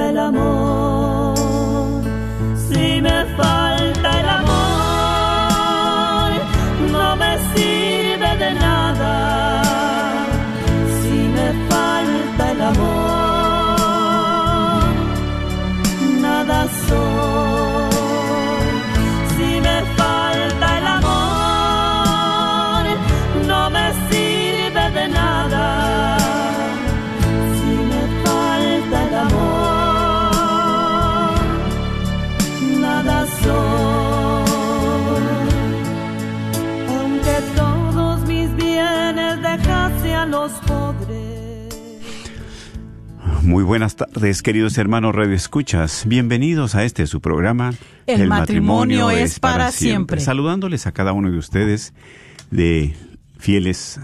El amor, buenas tardes, queridos hermanos Radio Escuchas. Bienvenidos a este su programa. El matrimonio es para siempre. Saludándoles a cada uno de ustedes de fieles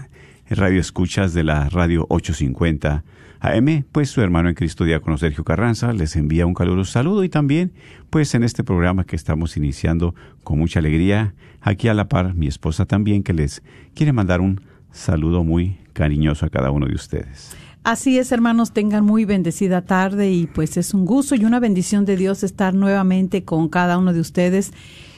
Radio Escuchas de la Radio 850 AM, pues su hermano en Cristo Diácono Sergio Carranza les envía un caluroso saludo y también pues en este programa que estamos iniciando con mucha alegría, aquí a la par mi esposa también que les quiere mandar un saludo muy cariñoso a cada uno de ustedes. Así es, hermanos, tengan muy bendecida tarde y pues es un gusto y una bendición de Dios estar nuevamente con cada uno de ustedes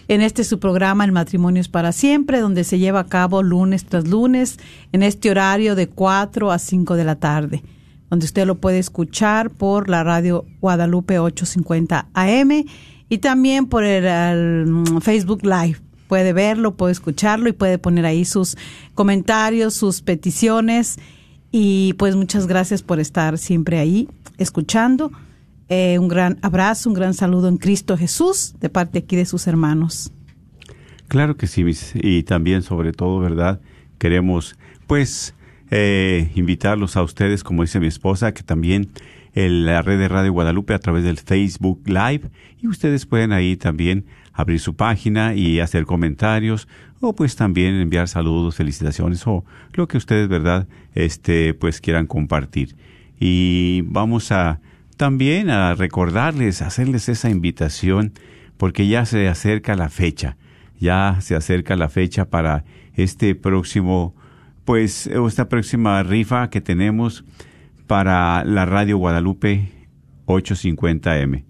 en este su programa El matrimonio es para siempre, donde se lleva a cabo lunes tras lunes en este horario de 4 a 5 de la tarde, donde usted lo puede escuchar por la radio Guadalupe 850 AM y también por el, el, Facebook Live. Puede verlo, puede escucharlo y puede poner ahí sus comentarios, sus peticiones. Y pues muchas gracias por estar siempre ahí escuchando. Eh, un gran abrazo, un gran saludo en Cristo Jesús de parte aquí de sus hermanos. Claro que sí, y también sobre todo, ¿verdad? Queremos pues eh, invitarlos a ustedes, como dice mi esposa, que también en la red de Radio Guadalupe a través del Facebook Live y ustedes pueden ahí también abrir su página y hacer comentarios o pues también enviar saludos, felicitaciones o lo que ustedes, ¿verdad? Este, pues quieran compartir. Y vamos a también a recordarles, hacerles esa invitación porque ya se acerca la fecha, ya se acerca la fecha para este próximo, pues esta próxima rifa que tenemos para la Radio Guadalupe 850M.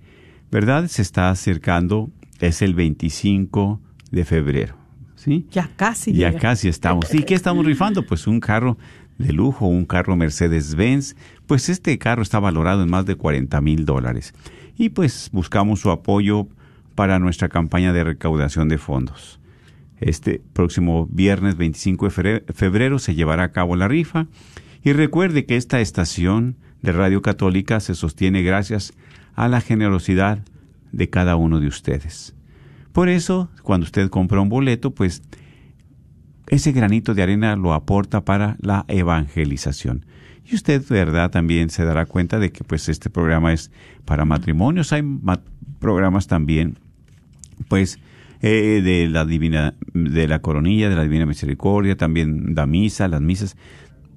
¿Verdad? Se está acercando, es el 25 de febrero. ¿Sí? Ya casi. Ya llega. casi estamos. ¿Y qué estamos rifando? Pues un carro de lujo, un carro Mercedes-Benz. Pues este carro está valorado en más de 40 mil dólares. Y pues buscamos su apoyo para nuestra campaña de recaudación de fondos. Este próximo viernes 25 de febrero se llevará a cabo la rifa. Y recuerde que esta estación de Radio Católica se sostiene gracias a la generosidad de cada uno de ustedes. Por eso, cuando usted compra un boleto, pues ese granito de arena lo aporta para la evangelización. Y usted, verdad, también se dará cuenta de que pues este programa es para matrimonios. Hay ma programas también, pues, eh, de la divina, de la coronilla, de la divina misericordia, también da misa, las misas.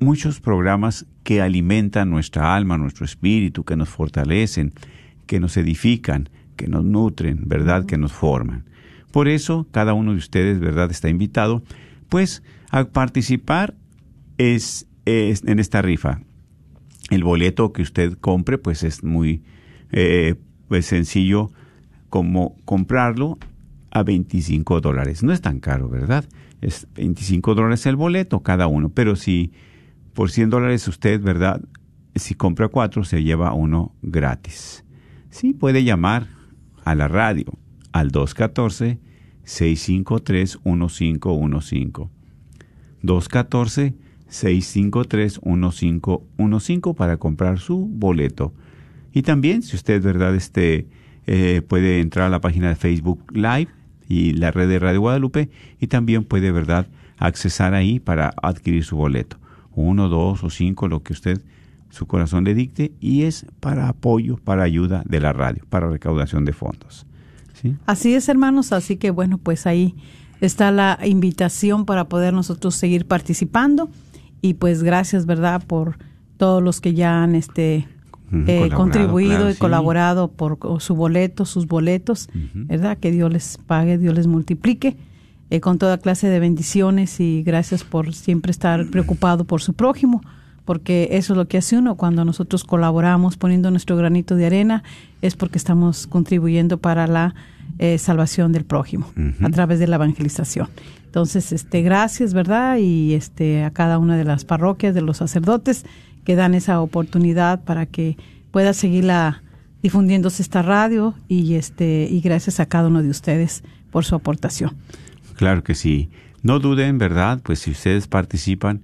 Muchos programas que alimentan nuestra alma, nuestro espíritu, que nos fortalecen, que nos edifican, que nos nutren, ¿verdad? Que nos forman. Por eso, cada uno de ustedes, ¿verdad? Está invitado, pues, a participar es, en esta rifa. El boleto que usted compre, pues, es muy eh, pues sencillo como comprarlo a 25 dólares. No es tan caro, ¿verdad? Es 25 dólares el boleto cada uno, pero si por 100 dólares usted, ¿verdad? Si compra cuatro, se lleva uno gratis. Sí, puede llamar a la radio al 214-653-1515. 214-653-1515 para comprar su boleto. Y también, si usted, ¿verdad?, este, eh, puede entrar a la página de Facebook Live y la red de Radio Guadalupe y también puede, ¿verdad?, accesar ahí para adquirir su boleto. Uno, dos o cinco, lo que usted, su corazón le dicte, y es para apoyo, para ayuda de la radio, para recaudación de fondos. ¿Sí? Así es, hermanos, así que bueno, pues ahí está la invitación para poder nosotros seguir participando y pues gracias, ¿verdad?, por todos los que ya han este eh, contribuido claro, y sí. colaborado por su boleto, sus boletos, ¿verdad? Que Dios les pague, Dios les multiplique eh, con toda clase de bendiciones y gracias por siempre estar preocupado por su prójimo, porque eso es lo que hace uno cuando nosotros colaboramos poniendo nuestro granito de arena, es porque estamos contribuyendo para la eh, salvación del prójimo a través de la evangelización. Entonces, este, gracias, ¿verdad? Y este, a cada una de las parroquias, de los sacerdotes que dan esa oportunidad para que pueda seguir la, difundiéndose esta radio y este y gracias a cada uno de ustedes por su aportación. Claro que sí. No duden, ¿verdad? Pues si ustedes participan,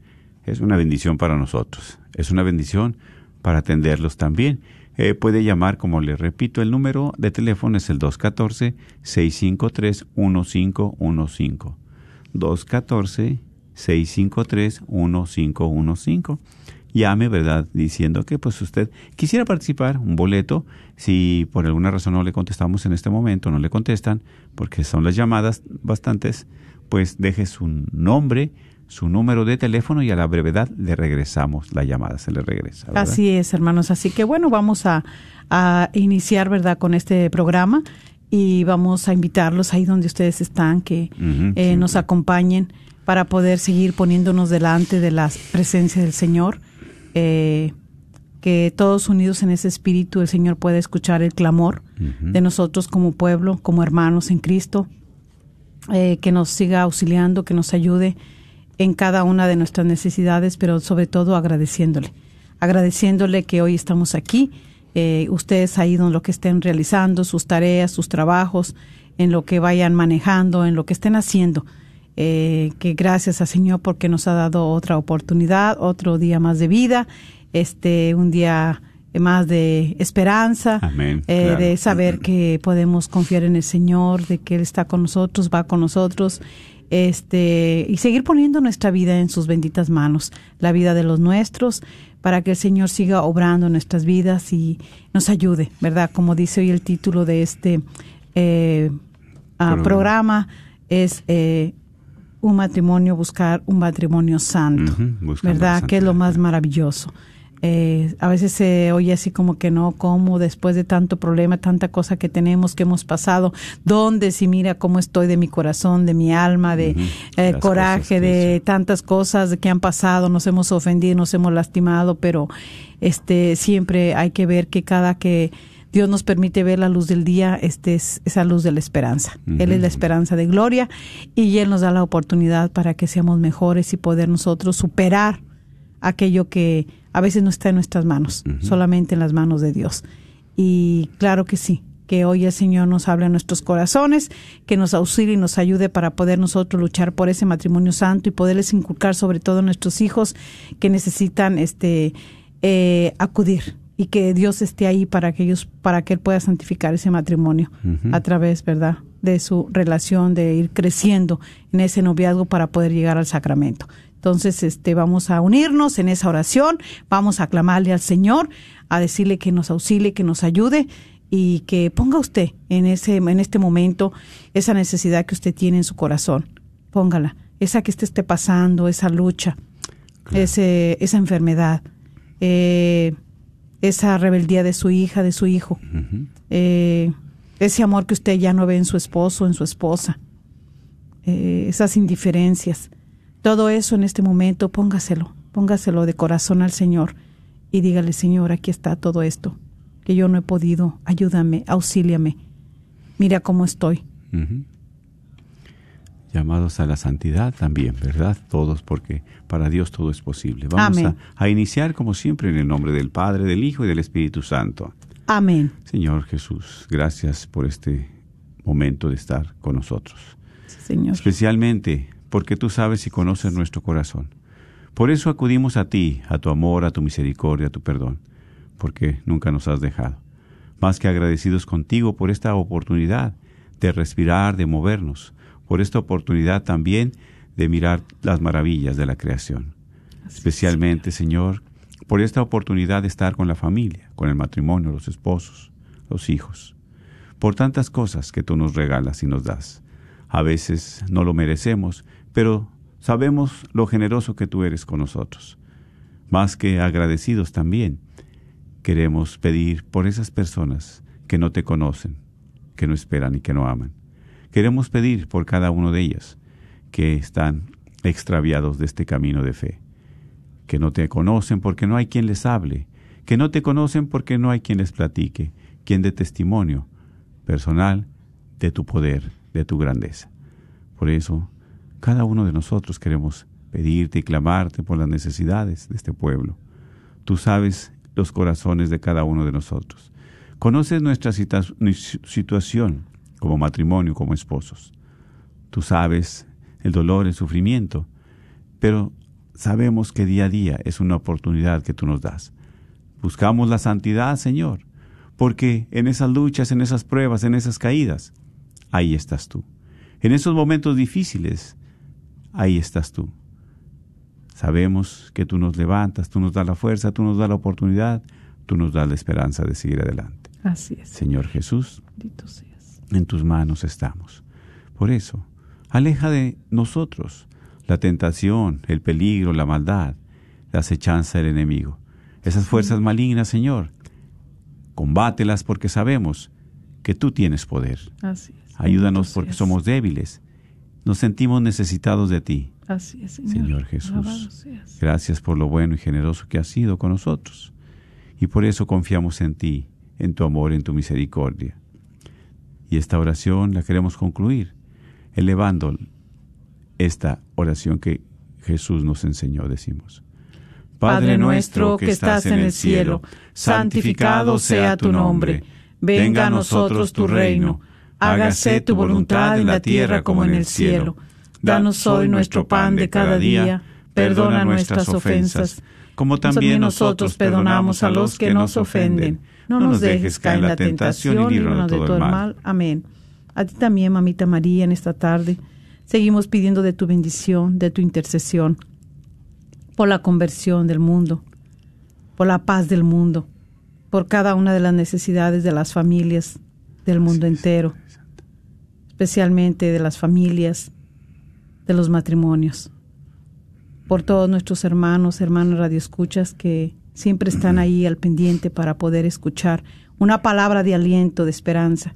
es una bendición para nosotros. Es una bendición para atenderlos también. Eh, puede llamar, como le repito, el número de teléfono es el 214-653-1515. 214-653-1515. Llame, ¿verdad? Diciendo que pues usted quisiera participar, un boleto, si por alguna razón no le contestamos en este momento, no le contestan, porque son las llamadas bastantes, pues deje su nombre, su número de teléfono y a la brevedad le regresamos la llamada, se le regresa. ¿verdad? Así es, hermanos. Así que bueno, vamos a, a iniciar, ¿verdad?, con este programa y vamos a invitarlos ahí donde ustedes están, que eh, nos acompañen para poder seguir poniéndonos delante de la presencia del Señor. eh, que todos unidos en ese espíritu el Señor pueda escuchar el clamor de nosotros como pueblo, como hermanos en Cristo, eh, que nos siga auxiliando, que nos ayude en cada una de nuestras necesidades, pero sobre todo agradeciéndole, agradeciéndole que hoy estamos aquí, eh, ustedes ahí en lo que estén realizando, sus tareas, sus trabajos, en lo que vayan manejando, en lo que estén haciendo. Eh, que gracias al Señor porque nos ha dado otra oportunidad, otro día más de vida, este, un día más de esperanza, Amén, eh, claro. de saber que podemos confiar en el Señor, de que Él está con nosotros, va con nosotros, este, y seguir poniendo nuestra vida en sus benditas manos, la vida de los nuestros, para que el Señor siga obrando en nuestras vidas y nos ayude, ¿verdad? Como dice hoy el título de este eh, ah, Programa. es eh, un matrimonio, buscar un matrimonio santo, ¿verdad? Que es lo más maravilloso. Eh, a veces se oye así como que no, ¿cómo después de tanto problema, tanta cosa que tenemos, que hemos pasado? ¿Dónde? Si mira cómo estoy de mi corazón, de mi alma, de eh, coraje, de tantas cosas que han pasado, nos hemos ofendido, nos hemos lastimado, pero este siempre hay que ver que cada que Dios nos permite ver la luz del día, este es esa luz de la esperanza. Él es la esperanza de gloria y Él nos da la oportunidad para que seamos mejores y poder nosotros superar aquello que a veces no está en nuestras manos, solamente en las manos de Dios. Y claro que sí, que hoy el Señor nos hable a nuestros corazones, que nos auxilie y nos ayude para poder nosotros luchar por ese matrimonio santo y poderles inculcar sobre todo a nuestros hijos que necesitan este eh, acudir y que Dios esté ahí para que ellos, para que Él pueda santificar ese matrimonio a través, ¿verdad?, de su relación, de ir creciendo en ese noviazgo para poder llegar al sacramento. Entonces, este, vamos a unirnos en esa oración, vamos a clamarle al Señor, a decirle que nos auxilie, que nos ayude y que ponga usted en ese, en este momento esa necesidad que usted tiene en su corazón. Póngala, esa que usted esté pasando, esa lucha, ese, esa enfermedad, eh, esa rebeldía de su hija, de su hijo, eh, ese amor que usted ya no ve en su esposo, en su esposa, eh, esas indiferencias, todo eso en este momento, póngaselo, póngaselo de corazón al Señor y dígale, Señor, aquí está todo esto, que yo no he podido, ayúdame, auxíliame, mira cómo estoy. Llamados a la santidad también, ¿verdad? Todos, porque para Dios todo es posible. Vamos a, a iniciar, como siempre, en el nombre del Padre, del Hijo y del Espíritu Santo. Amén. Señor Jesús, gracias por este momento de estar con nosotros. Sí, Señor. Especialmente porque tú sabes y conoces nuestro corazón. Por eso acudimos a ti, a tu amor, a tu misericordia, a tu perdón. porque nunca nos has dejado. Más que agradecidos contigo por esta oportunidad de respirar, de movernos, por esta oportunidad también de mirar las maravillas de la creación. Especialmente, Señor, por esta oportunidad de estar con la familia, con el matrimonio, los esposos, los hijos, por tantas cosas que tú nos regalas y nos das. A veces no lo merecemos, pero sabemos lo generoso que tú eres con nosotros. Más que agradecidos también, queremos pedir por esas personas que no te conocen, que no esperan y que no aman. Queremos pedir por cada uno de ellas que están extraviados de este camino de fe, que no te conocen porque no hay quien les hable, que no te conocen porque no hay quien les platique, quien dé testimonio personal de tu poder, de tu grandeza. Por eso, cada uno de nosotros queremos pedirte y clamarte por las necesidades de este pueblo. Tú sabes los corazones de cada uno de nosotros. Conoces nuestra situación como matrimonio, como esposos. Tú sabes el dolor, el sufrimiento, pero sabemos que día a día es una oportunidad que tú nos das. Buscamos la santidad, Señor, porque en esas luchas, en esas pruebas, en esas caídas, ahí estás tú. En esos momentos difíciles, ahí estás tú. Sabemos que tú nos levantas, tú nos das la fuerza, tú nos das la oportunidad, tú nos das la esperanza de seguir adelante. Así es. Señor Jesús, en tus manos estamos. Por eso, aleja de nosotros la tentación, el peligro, la maldad, la acechanza del enemigo. Esas fuerzas malignas, Señor, combátelas porque sabemos que tú tienes poder. Así es. Ayúdanos porque somos débiles. Nos sentimos necesitados de ti. Así es, Señor. Señor Jesús. Gracias por lo bueno y generoso que has sido con nosotros. Y por eso confiamos en ti, en tu amor, en tu misericordia. Y esta oración la queremos concluir elevando esta oración que Jesús nos enseñó, decimos. Padre nuestro que estás en el cielo, santificado sea tu nombre. Venga a nosotros tu reino. Hágase tu voluntad en la tierra como en el cielo. Danos hoy nuestro pan de cada día. Perdona nuestras ofensas, como también nosotros perdonamos a los que nos ofenden. No nos dejes caer en la tentación y líbranos de todo el mal. Amén. A ti también, mamita María, en esta tarde. Seguimos pidiendo de tu bendición, de tu intercesión, por la conversión del mundo, por la paz del mundo, por cada una de las necesidades de las familias del mundo entero, especialmente de las familias, de los matrimonios, por todos nuestros hermanos, hermanos radioescuchas que siempre están ahí al pendiente para poder escuchar una palabra de aliento, de esperanza,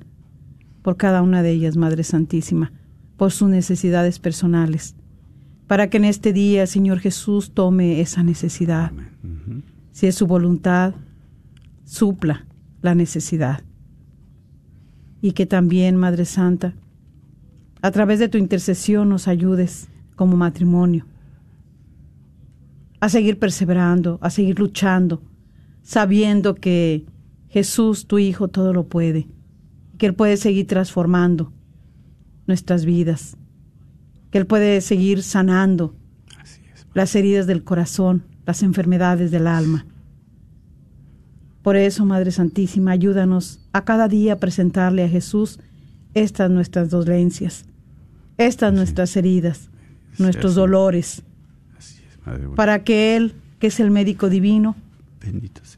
por cada una de ellas, Madre Santísima por sus necesidades personales, para que en este día, Señor Jesús, tome esa necesidad. Si es su voluntad, supla la necesidad. Y que también, Madre Santa, a través de tu intercesión nos ayudes como matrimonio a seguir perseverando, a seguir luchando, sabiendo que Jesús, tu Hijo, todo lo puede, que Él puede seguir transformando nuestras vidas, que Él puede seguir sanando las heridas del corazón, las enfermedades del alma. Por eso, Madre Santísima, ayúdanos a cada día presentarle a Jesús estas nuestras dolencias, estas nuestras heridas, nuestros dolores, para que Él, que es el médico divino,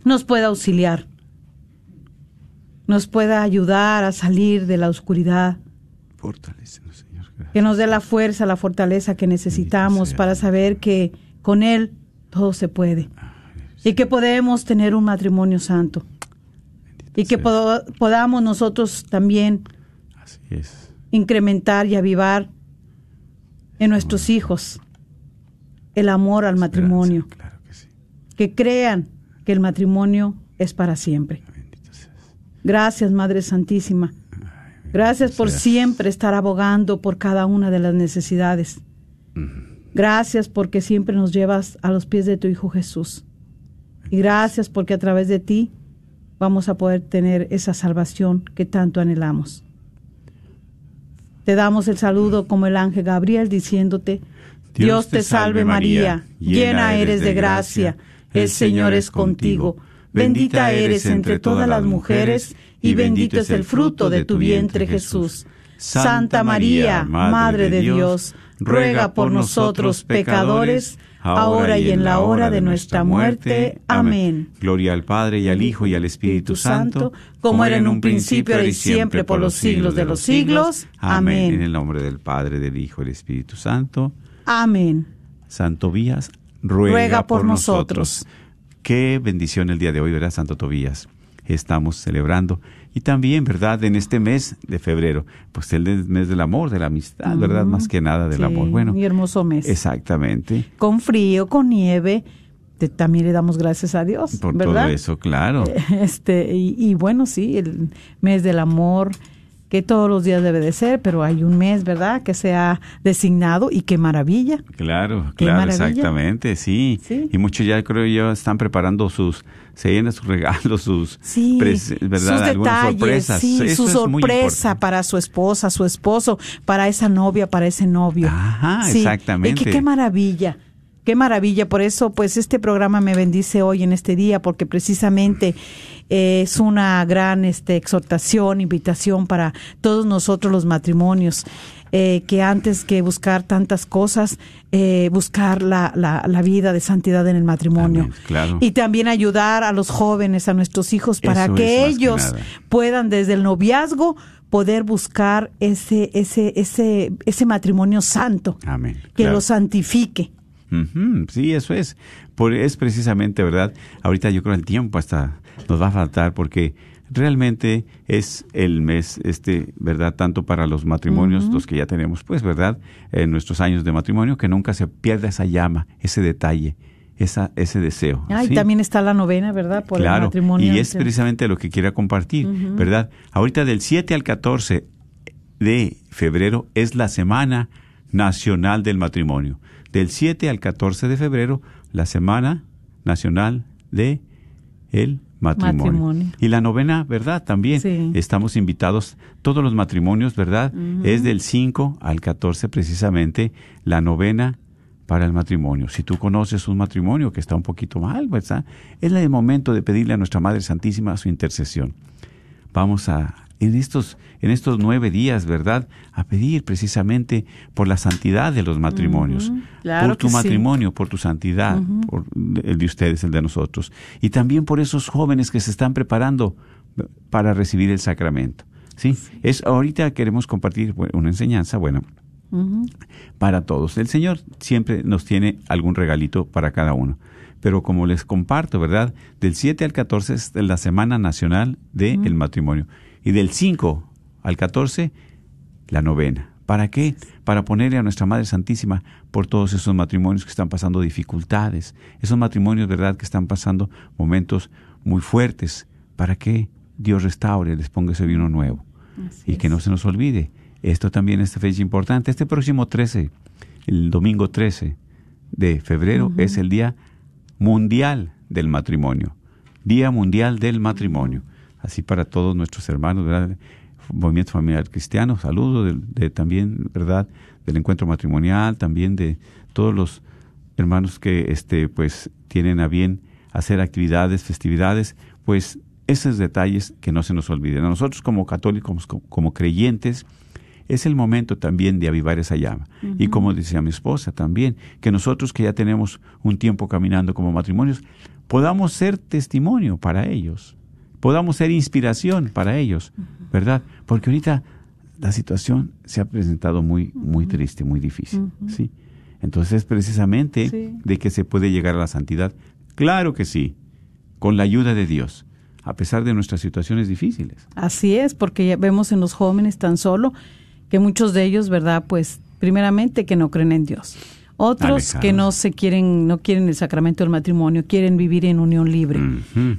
nos pueda auxiliar, nos pueda ayudar a salir de la oscuridad, que nos dé la fuerza, la fortaleza que necesitamos para saber que con Él todo se puede. y que podemos tener un matrimonio santo. y que podamos nosotros también incrementar y avivar en nuestros hijos el amor al matrimonio. que, crean que el matrimonio es para siempre. Gracias, Madre Santísima Gracias por siempre estar abogando por cada una de las necesidades. Gracias porque siempre nos llevas a los pies de tu Hijo Jesús. Y gracias porque a través de ti vamos a poder tener esa salvación que tanto anhelamos. Te damos el saludo como el ángel Gabriel diciéndote, Dios te salve María, llena eres de gracia, el Señor es contigo. Bendita eres entre todas las mujeres, y bendito es el fruto de tu vientre, Jesús. Santa María, Madre de Dios, ruega por nosotros pecadores, ahora y en la hora de nuestra muerte. Amén. Gloria al Padre y al Hijo y al Espíritu Santo, como era en un principio, ahora y siempre, por los siglos de los siglos. Amén. En el nombre del Padre, del Hijo y del Espíritu Santo. Amén. Santo Vías, ruega, Ruega por por nosotros. nosotros. Qué bendición el día de hoy, ¿verdad, Santo Tobías? Estamos celebrando. Y también, ¿verdad? En este mes de febrero, pues el mes del amor, de la amistad, ¿verdad? Más que nada del Sí, amor. Bueno, hermoso mes. exactamente. Con frío, con nieve, te- también le damos gracias a Dios, Por ¿verdad? todo eso, claro. Este, y, y bueno, sí, el mes del amor, que todos los días debe de ser, pero hay un mes, ¿verdad?, que se ha designado y qué maravilla. Claro, Qué claro, maravilla. exactamente, sí. Sí. Y muchos ya creo yo están preparando sus, se llenan sus regalos, sus, Sí, ¿verdad? sus Algunas detalles, sorpresas. sí, Eso su sorpresa para su esposa, su esposo, para esa novia, para ese novio. Ajá, Sí, exactamente. Y que qué maravilla. Qué maravilla, por eso pues este programa me bendice hoy en este día porque precisamente eh, es una gran este exhortación, invitación para todos nosotros los matrimonios eh, que antes que buscar tantas cosas eh, buscar la, la, la vida de santidad en el matrimonio claro. y también ayudar a los jóvenes, a nuestros hijos para Eso que ellos puedan desde el noviazgo poder buscar ese ese ese ese matrimonio santo Amén. que lo santifique. Sí, eso es. Por, es precisamente, ¿verdad? Ahorita yo creo el tiempo hasta nos va a faltar porque realmente es el mes, este, ¿verdad? Tanto para los matrimonios, los que ya tenemos, pues, ¿verdad? En nuestros años de matrimonio, que nunca se pierda esa llama, ese detalle, esa, ese deseo. Ah, y también está la novena, ¿verdad? Por el matrimonio. y es precisamente lo que quiera compartir, ¿verdad? Ahorita del 7 al 14 de febrero es la Semana Nacional del Matrimonio. Del 7 al 14 de febrero, la Semana Nacional de el matrimonio. Matrimonio. Y la novena, ¿verdad? También Sí. estamos invitados, todos los matrimonios, ¿verdad? Es del 5 al 14 precisamente la novena para el matrimonio. Si tú conoces un matrimonio que está un poquito mal, ¿verdad? Es el momento de pedirle a nuestra Madre Santísima su intercesión. Vamos a, en estos, en estos nueve días, ¿verdad? A pedir precisamente por la santidad de los matrimonios. claro por tu sí. matrimonio, por tu santidad, por el de ustedes, el de nosotros. Y también por esos jóvenes que se están preparando para recibir el sacramento. ¿Sí? Es, ahorita queremos compartir una enseñanza, bueno, para todos. El Señor siempre nos tiene algún regalito para cada uno. Pero como les comparto, ¿verdad? Del 7 al 14 es la Semana Nacional del Matrimonio. Y del 5 al 14, la novena. ¿Para qué? Para ponerle a nuestra Madre Santísima por todos esos matrimonios que están pasando dificultades. Esos matrimonios, ¿verdad? Que están pasando momentos muy fuertes. ¿Para que Dios restaure, les ponga ese vino nuevo? Así y que es. no se nos olvide. Esto también es fecha importante. Este próximo 13, el domingo 13 de febrero, es el Día Mundial del Matrimonio. Día Mundial del Matrimonio. Así para todos nuestros hermanos, ¿verdad? Movimiento Familiar Cristiano, saludo de, de también, ¿verdad? Del encuentro matrimonial, también de todos los hermanos que este pues tienen a bien hacer actividades, festividades, pues esos detalles que no se nos olviden. A nosotros como católicos, como, como creyentes, es el momento también de avivar esa llama. Y como decía mi esposa también, que nosotros que ya tenemos un tiempo caminando como matrimonios, podamos ser testimonio para ellos, podamos ser inspiración para ellos, ¿verdad? Porque ahorita la situación se ha presentado muy, muy triste, muy difícil, ¿sí? Entonces, precisamente Sí. de que se puede llegar a la santidad, claro que sí, con la ayuda de Dios, a pesar de nuestras situaciones difíciles. Así es, porque ya vemos en los jóvenes tan solo que muchos de ellos, ¿verdad? Pues primeramente que no creen en Dios. Otros que no se quieren, no quieren el sacramento del matrimonio, quieren vivir en unión libre.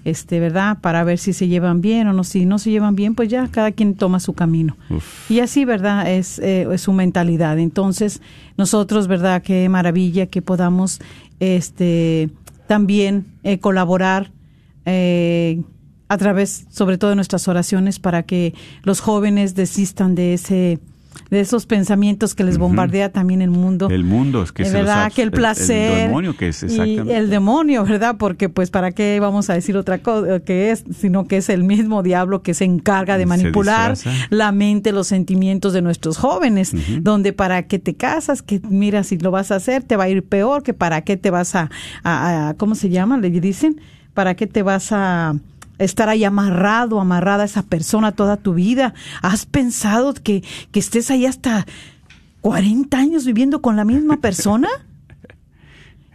Este, ¿verdad? Para ver si se llevan bien o no. Si no se llevan bien, pues ya cada quien toma su camino. Uf. Y así, ¿verdad? Es, eh, es su mentalidad. Entonces, nosotros, ¿verdad? Qué maravilla que podamos este, también eh, colaborar eh, a través, sobre todo, de nuestras oraciones para que los jóvenes desistan de ese de esos pensamientos que les bombardea también el mundo. El mundo, es que Es los verdad que el placer El, demonio que es y el demonio, ¿verdad? Porque pues para qué vamos a decir otra cosa que es, sino que es el mismo diablo que se encarga de manipular la mente, los sentimientos de nuestros jóvenes, donde para qué te casas, que mira si lo vas a hacer te va a ir peor, que para qué te vas a, a- a- ¿cómo se llama? Le dicen, para qué te vas a estar ahí amarrado, amarrada a esa persona toda tu vida. ¿Has pensado que, que estés ahí hasta 40 años viviendo con la misma persona?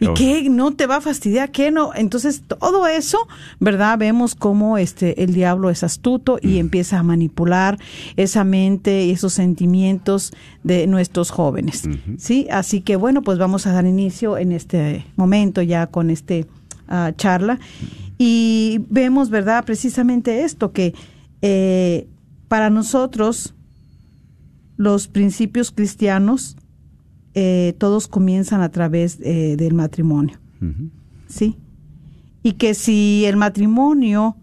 ¿Y Oh. qué no te va a fastidiar? ¿Qué no? Entonces, todo eso, ¿verdad? Vemos cómo este el diablo es astuto y empieza a manipular esa mente y esos sentimientos de nuestros jóvenes. ¿Sí? Así que bueno, pues vamos a dar inicio en este momento ya con este ah, charla y vemos, ¿verdad? Precisamente esto que eh, para nosotros los principios cristianos eh, todos comienzan a través eh, del matrimonio. ¿sí? Y que si el matrimonio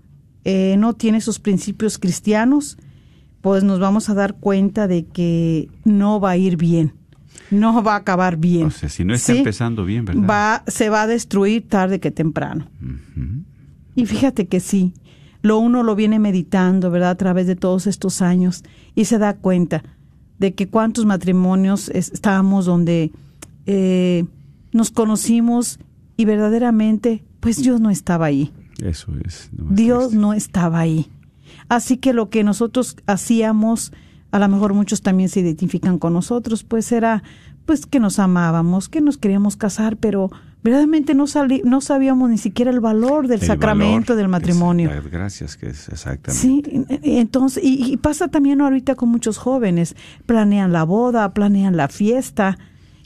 no tiene esos principios cristianos, pues nos vamos a dar cuenta de que no va a ir bien, no va a acabar bien. O sea, si no está ¿sí? empezando bien, ¿verdad? Va, se va a destruir tarde que temprano. Y fíjate que sí, lo uno lo viene meditando, ¿verdad? A través de todos estos años y se da cuenta de que cuántos matrimonios es- estábamos donde eh, nos conocimos y verdaderamente, pues Dios no estaba ahí. Eso es. Dios triste. no estaba ahí. Así que lo que nosotros hacíamos, a lo mejor muchos también se identifican con nosotros, pues era pues que nos amábamos, que nos queríamos casar, pero verdaderamente no, sali- no sabíamos ni siquiera el valor del El sacramento valor del matrimonio. gracias, que es exactamente. Sí, entonces, y, y pasa también ahorita con muchos jóvenes, planean la boda, planean la fiesta,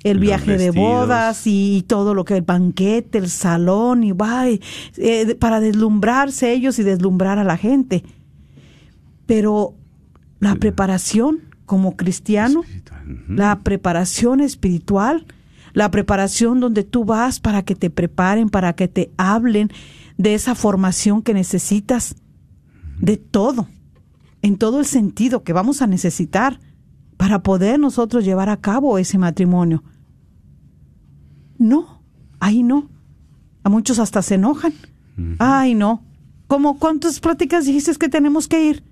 el Los viaje de bodas y, y todo lo que el banquete, el salón y va, eh, para deslumbrarse ellos y deslumbrar a la gente. Pero la preparación como cristiano, Espiritual, la preparación espiritual, la preparación donde tú vas para que te preparen, para que te hablen de esa formación que necesitas, de todo, en todo el sentido que vamos a necesitar para poder nosotros llevar a cabo ese matrimonio. No, ahí no. A muchos hasta se enojan. Ay, no. ¿Cómo cuántas pláticas dijiste que tenemos que ir?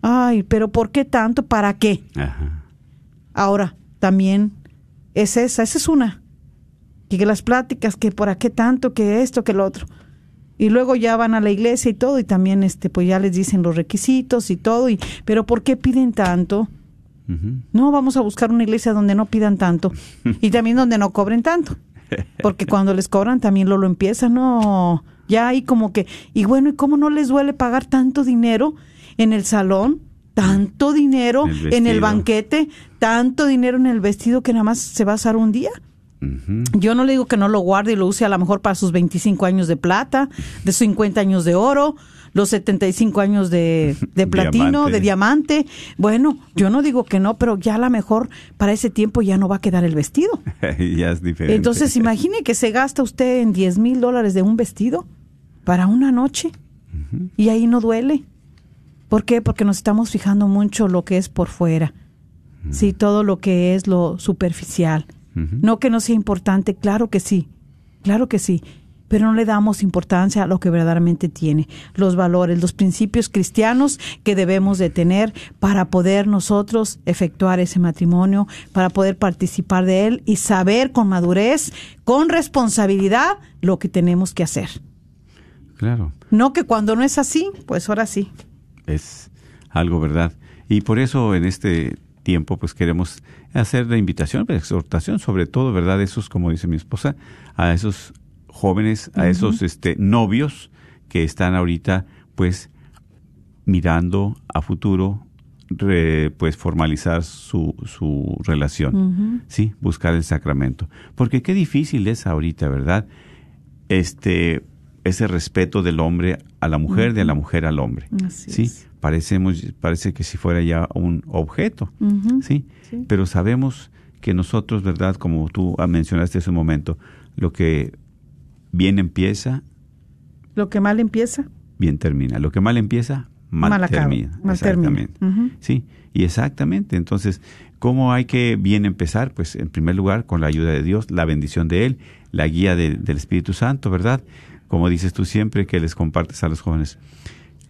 Ay, pero ¿por qué tanto? ¿Para qué? Ajá. Ahora, también es esa, esa es una. Que las pláticas, que por qué tanto, que esto, que lo otro. Y luego ya van a la iglesia y todo, y también este, pues ya les dicen los requisitos y todo, y, pero ¿por qué piden tanto? No, vamos a buscar una iglesia donde no pidan tanto. Y también donde no cobren tanto. Porque cuando les cobran también lo, lo empiezan, no. Ya hay como que, y bueno, ¿y cómo no les duele pagar tanto dinero en el salón? Tanto dinero El en el banquete, tanto dinero en el vestido que nada más se va a usar un día. Yo no le digo que no lo guarde y lo use a lo mejor para sus 25 años de plata, de 50 años de oro, los 75 años de, de platino, Diamante. de diamante. Bueno, yo no digo que no, pero ya a lo mejor para ese tiempo ya no va a quedar el vestido. ya es diferente. Entonces, imagine que se gasta usted en 10 mil dólares de un vestido para una noche y ahí no duele. ¿Por qué? Porque nos estamos fijando mucho lo que es por fuera. Sí, todo lo que es lo superficial. No que no sea importante, claro que sí, claro que sí, pero no le damos importancia a lo que verdaderamente tiene, los valores, los principios cristianos que debemos de tener para poder nosotros efectuar ese matrimonio, para poder participar de él y saber con madurez, con responsabilidad lo que tenemos que hacer. Claro. No que cuando no es así, pues ahora sí. Es algo verdad. Y por eso en este tiempo pues queremos hacer la invitación, la exhortación, sobre todo, ¿verdad? Esos, como dice mi esposa, a esos jóvenes, a esos este, novios que están ahorita pues mirando a futuro, re- pues formalizar su, su relación, ¿sí? Buscar el sacramento. Porque qué difícil es ahorita, ¿verdad? Este, ese respeto del hombre a la mujer, de la mujer al hombre. Así sí, es. parecemos, parece que si fuera ya un objeto. ¿sí? Sí. Pero sabemos que nosotros, ¿verdad? Como tú mencionaste hace un momento, lo que bien empieza, Lo que mal empieza, bien termina. Lo que mal empieza, mal, Mal acaba, termina. mal termina. Exactamente. Ujú. Sí, y exactamente. Entonces, ¿cómo hay que bien empezar? Pues en primer lugar, con la ayuda de Dios, la bendición de Él, la guía de- del Espíritu Santo, ¿verdad? Como dices tú siempre que les compartes a los jóvenes,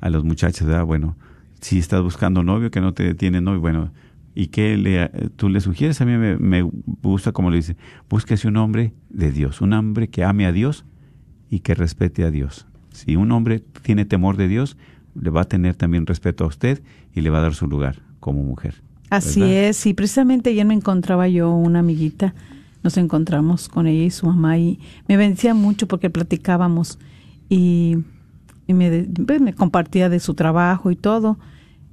a los muchachos, ¿verdad? Bueno, si estás buscando novio que no te tiene novio, bueno, ¿y qué le, tú le sugieres? A mí me, me gusta como le dice, búsquese un hombre de Dios, un hombre que ame a Dios y que respete a Dios. Si un hombre tiene temor de Dios, le va a tener también respeto a usted y le va a dar su lugar como mujer. Así ¿verdad? es, y precisamente ayer me encontraba yo una amiguita, nos encontramos con ella y su mamá y me bendecía mucho porque platicábamos y, y me, pues, me compartía de su trabajo y todo.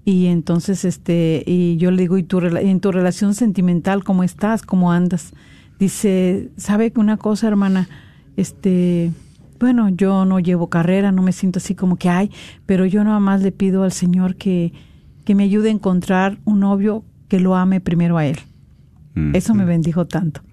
Y entonces este y yo le digo y tu en tu relación sentimental cómo estás cómo andas dice sabe que una cosa hermana este bueno yo no llevo carrera no me siento así como que hay pero yo nada más le pido al señor que que me ayude a encontrar un novio que lo ame primero a él. Mm, eso me bendijo tanto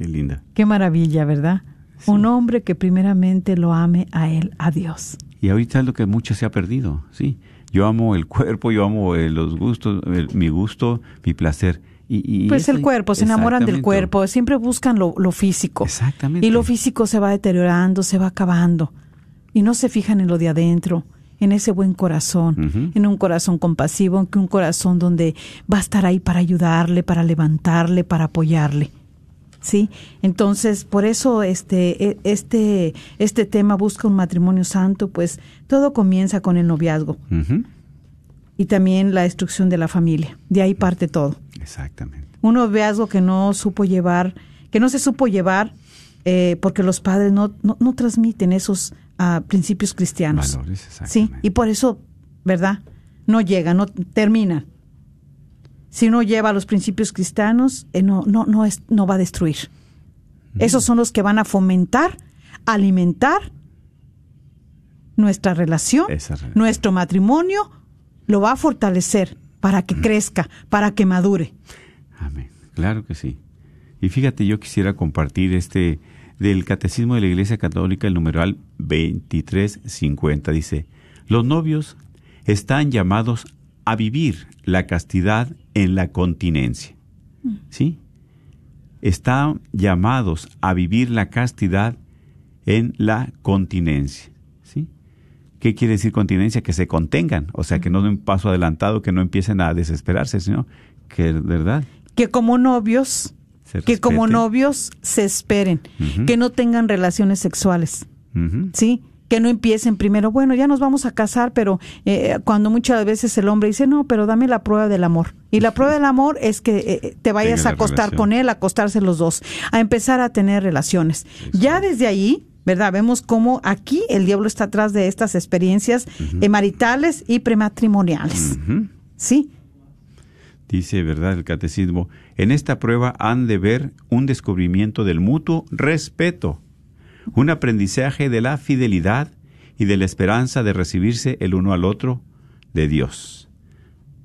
Qué linda. qué maravilla verdad Sí. un hombre que primeramente lo ame a él a Dios Y ahorita es lo que mucho se ha perdido, ¿sí? Yo amo el cuerpo, yo amo eh, los gustos, el- mi gusto, mi placer. Y, y Pues el cuerpo, se enamoran del cuerpo, siempre buscan lo, lo físico. Exactamente. Y lo físico se va deteriorando, se va acabando. Y no se fijan en lo de adentro, en ese buen corazón, en un corazón compasivo, en un corazón donde va a estar ahí para ayudarle, para levantarle, para apoyarle. ¿Sí? Entonces, por eso este, e- este, este tema busca un matrimonio santo, pues todo comienza con el noviazgo y también la destrucción de la familia. De ahí parte todo Exactamente. un noviazgo que no supo llevar, que no se supo llevar eh, porque los padres no, no, no transmiten esos ah, principios cristianos. Valores, Sí, exactamente. y por eso, ¿verdad? No llega, no termina. Si uno lleva los principios cristianos, eh, no, no, no, es, no va a destruir. Esos son los que van a fomentar, alimentar nuestra relación, relación. nuestro matrimonio, lo va a fortalecer para que crezca, para que madure. Amén. Claro que sí. Y fíjate, yo quisiera compartir este del Catecismo de la Iglesia Católica, el numeral 2350. Dice, los novios están llamados a vivir la castidad en la continencia. ¿Sí? Están llamados a vivir la castidad en la continencia. ¿Sí? ¿Qué quiere decir continencia? Que se contengan, o sea, que no den un paso adelantado, que no empiecen a desesperarse, sino que, ¿verdad? que como novios, que como novios se esperen, que no tengan relaciones sexuales. ¿sí? Que no empiecen primero, bueno, ya nos vamos a casar, pero eh, cuando muchas veces el hombre dice, no, pero dame la prueba del amor. Y la prueba del amor es que eh, te vayas Tenga a acostar con él, a acostarse los dos, a empezar a tener relaciones. Ya desde ahí, ¿verdad? Vemos cómo aquí el diablo está atrás de estas experiencias eh, maritales y prematrimoniales. ¿sí? Dice, ¿verdad? El catecismo, en esta prueba han de ver un descubrimiento del mutuo respeto, un aprendizaje de la fidelidad y de la esperanza de recibirse el uno al otro de Dios.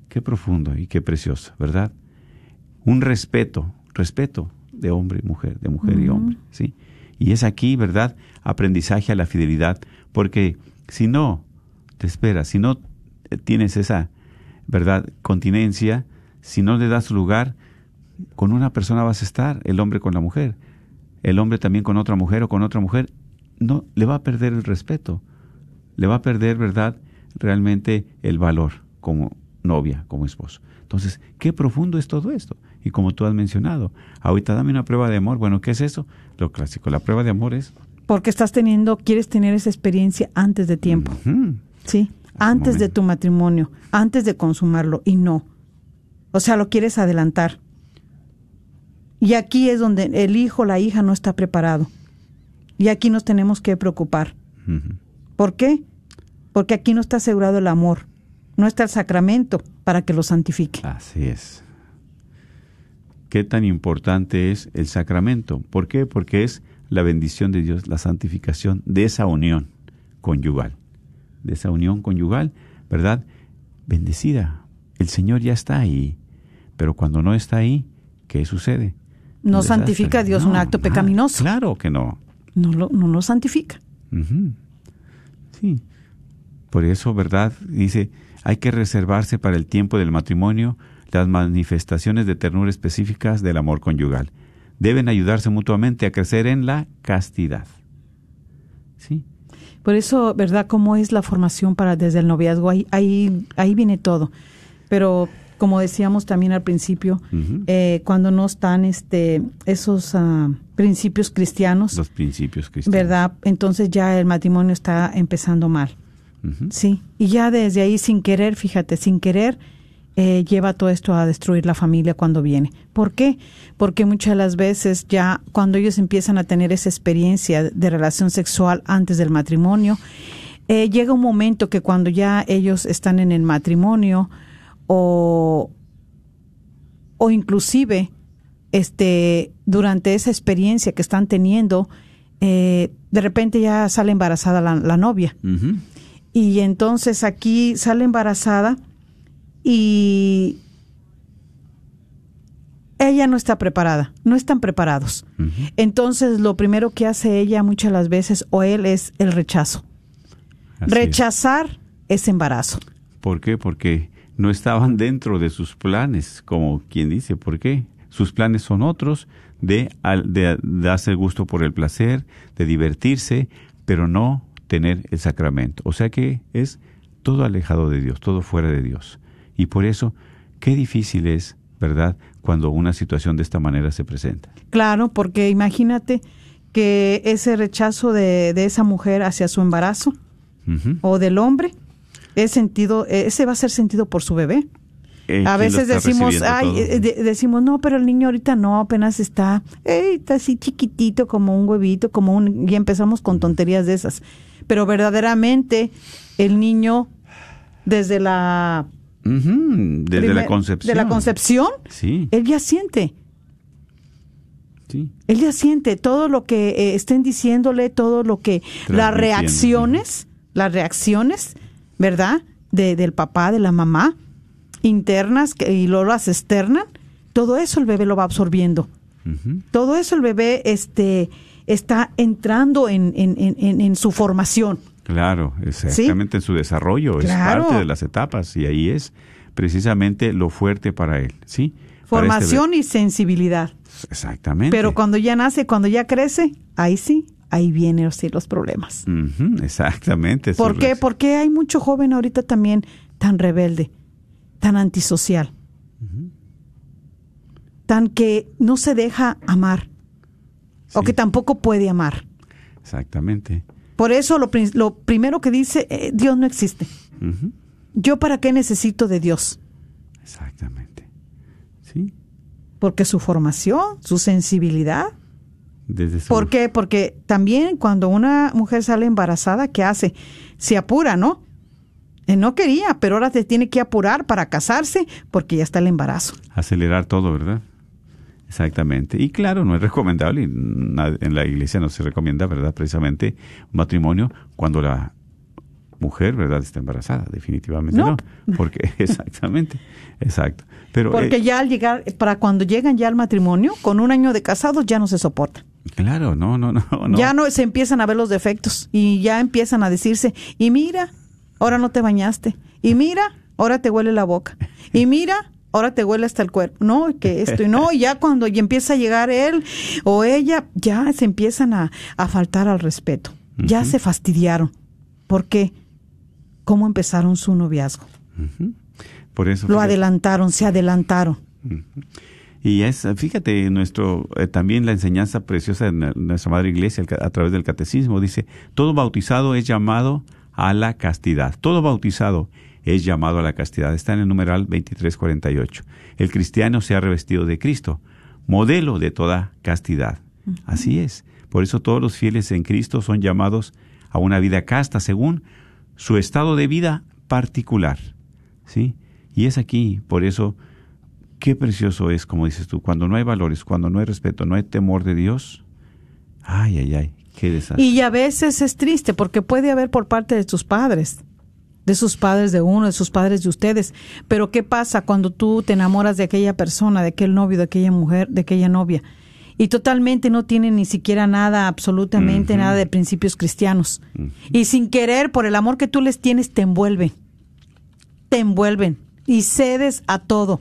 Qué profundo y qué precioso, ¿verdad? Un respeto, respeto de hombre y mujer, de mujer y hombre, ¿sí? Y es aquí, ¿verdad? Aprendizaje a la fidelidad, porque si no te esperas, si no tienes esa, ¿verdad? Continencia, si no le das lugar, con una persona vas a estar, el hombre con la mujer, el hombre también con otra mujer o con otra mujer, no, le va a perder el respeto, le va a perder, ¿verdad? Realmente el valor como novia, como esposo. Entonces, qué profundo es todo esto. Y como tú has mencionado, ahorita dame una prueba de amor. Bueno, ¿qué es eso? Lo clásico, la prueba de amor es... Porque estás teniendo, quieres tener esa experiencia antes de tiempo. Sí, antes de tu matrimonio, antes de consumarlo, y no. O sea, lo quieres adelantar. Y aquí es donde el hijo, la hija no está preparado. Y aquí nos tenemos que preocupar. ¿Por qué? Porque aquí no está asegurado el amor, no está el sacramento para que lo santifique. Así es. ¿Qué tan importante es el sacramento? ¿Por qué? Porque es la bendición de Dios, la santificación de esa unión conyugal. De esa unión conyugal, ¿verdad? Bendecida. El Señor ya está ahí. Pero cuando no está ahí, ¿qué sucede? No desastre. santifica a Dios un acto nada. pecaminoso. Claro que no. No lo, no lo santifica. Sí. Por eso, ¿verdad? Dice, hay que reservarse para el tiempo del matrimonio las manifestaciones de ternura específicas del amor conyugal. Deben ayudarse mutuamente a crecer en la castidad. ¿Sí? Por eso, ¿verdad? ¿Cómo es la formación para desde el noviazgo? Ahí, ahí, ahí viene todo. Pero como decíamos también al principio, eh, cuando no están este, esos ah, principios cristianos. Los principios cristianos. ¿Verdad? Entonces ya el matrimonio está empezando mal. Sí. Y ya desde ahí, sin querer, fíjate, sin querer, eh, lleva todo esto a destruir la familia cuando viene. ¿Por qué? Porque muchas de las veces ya cuando ellos empiezan a tener esa experiencia de relación sexual antes del matrimonio, eh, llega un momento que cuando ya ellos están en el matrimonio, o, o inclusive este, durante esa experiencia que están teniendo, eh, de repente ya sale embarazada la, novia. Y entonces aquí sale embarazada y ella no está preparada, no están preparados. Entonces lo primero que hace ella muchas las veces o él es el rechazo. Rechazar ese embarazo. ¿Por qué? Porque no estaban dentro de sus planes, como quien dice, ¿por qué? Sus planes son otros, de, de darse gusto por el placer, de divertirse, pero no tener el sacramento. O sea que es todo alejado de Dios, todo fuera de Dios. Y por eso, qué difícil es, ¿verdad?, cuando una situación de esta manera se presenta. Claro, porque imagínate que ese rechazo de, de esa mujer hacia su embarazo o del hombre, es sentido, ese va a ser sentido por su bebé. Eh, a veces decimos, ay, eh, decimos, no, pero el niño ahorita no, apenas está, está así chiquitito, como un huevito, como un, y empezamos con tonterías de esas. Pero verdaderamente el niño, desde la... desde la concepción. De la concepción, sí. él ya siente. Sí. Él ya siente todo lo que eh, estén diciéndole, todo lo que, las reacciones, las reacciones ¿verdad? De, del papá, de la mamá, internas que, y luego las externan, todo eso el bebé lo va absorbiendo. Todo eso el bebé este, está entrando en, en, en, en su formación. Claro, exactamente en su desarrollo, es parte de las etapas y ahí es precisamente lo fuerte para él, ¿sí? Este Formación y sensibilidad. Exactamente. Pero cuando ya nace, cuando ya crece, ahí sí, ahí vienen los problemas. exactamente. ¿Por qué? Porque hay mucho joven ahorita también tan rebelde, tan antisocial, tan que no se deja amar o que tampoco puede amar. Exactamente. Por eso lo, lo primero que dice, eh, Dios no existe. ¿Yo para qué necesito de Dios? Exactamente. Sí. Porque su formación, su sensibilidad, ¿Por qué? Porque también cuando una mujer sale embarazada, ¿qué hace? Se apura, ¿no? Él no quería, pero ahora se tiene que apurar para casarse porque ya está el embarazo. Acelerar todo, ¿verdad? Exactamente. Y claro, no es recomendable, en la iglesia no se recomienda, ¿verdad? Precisamente un matrimonio cuando la mujer, ¿verdad? Está embarazada, definitivamente no. Porque, exactamente, exacto. Pero, Porque eh, ya al llegar, para cuando llegan ya al matrimonio, con un año de casados ya no se soportan. Claro, no, no, no, Ya no se empiezan a ver los defectos y ya empiezan a decirse, y mira, ahora no te bañaste, y mira, ahora te huele la boca, y mira, ahora te huele hasta el cuerpo, no, que esto, y no, y ya cuando ya empieza a llegar él o ella, ya se empiezan a, faltar al respeto, ya se fastidiaron. ¿Por qué? ¿Cómo empezaron su noviazgo? Por eso. Lo adelantaron, se adelantaron. Y es, fíjate, nuestro, eh, también la enseñanza preciosa de nuestra Madre Iglesia a través del catecismo dice, todo bautizado es llamado a la castidad. Todo bautizado es llamado a la castidad. Está en el numeral 2348. El cristiano se ha revestido de Cristo, modelo de toda castidad. Así es. Por eso todos los fieles en Cristo son llamados a una vida casta según su estado de vida particular. ¿Sí? Y es aquí, por eso qué precioso es, como dices tú, cuando no hay valores, cuando no hay respeto, no hay temor de Dios. Ay, ay, ay, qué desastre. Y a veces es triste porque puede haber por parte de tus padres, de sus padres de uno, de sus padres de ustedes. Pero ¿qué pasa cuando tú te enamoras de aquella persona, de aquel novio, de aquella mujer, de aquella novia? Y totalmente no tiene ni siquiera nada, absolutamente nada de principios cristianos. Y sin querer, por el amor que tú les tienes, te envuelve te envuelven y cedes a todo.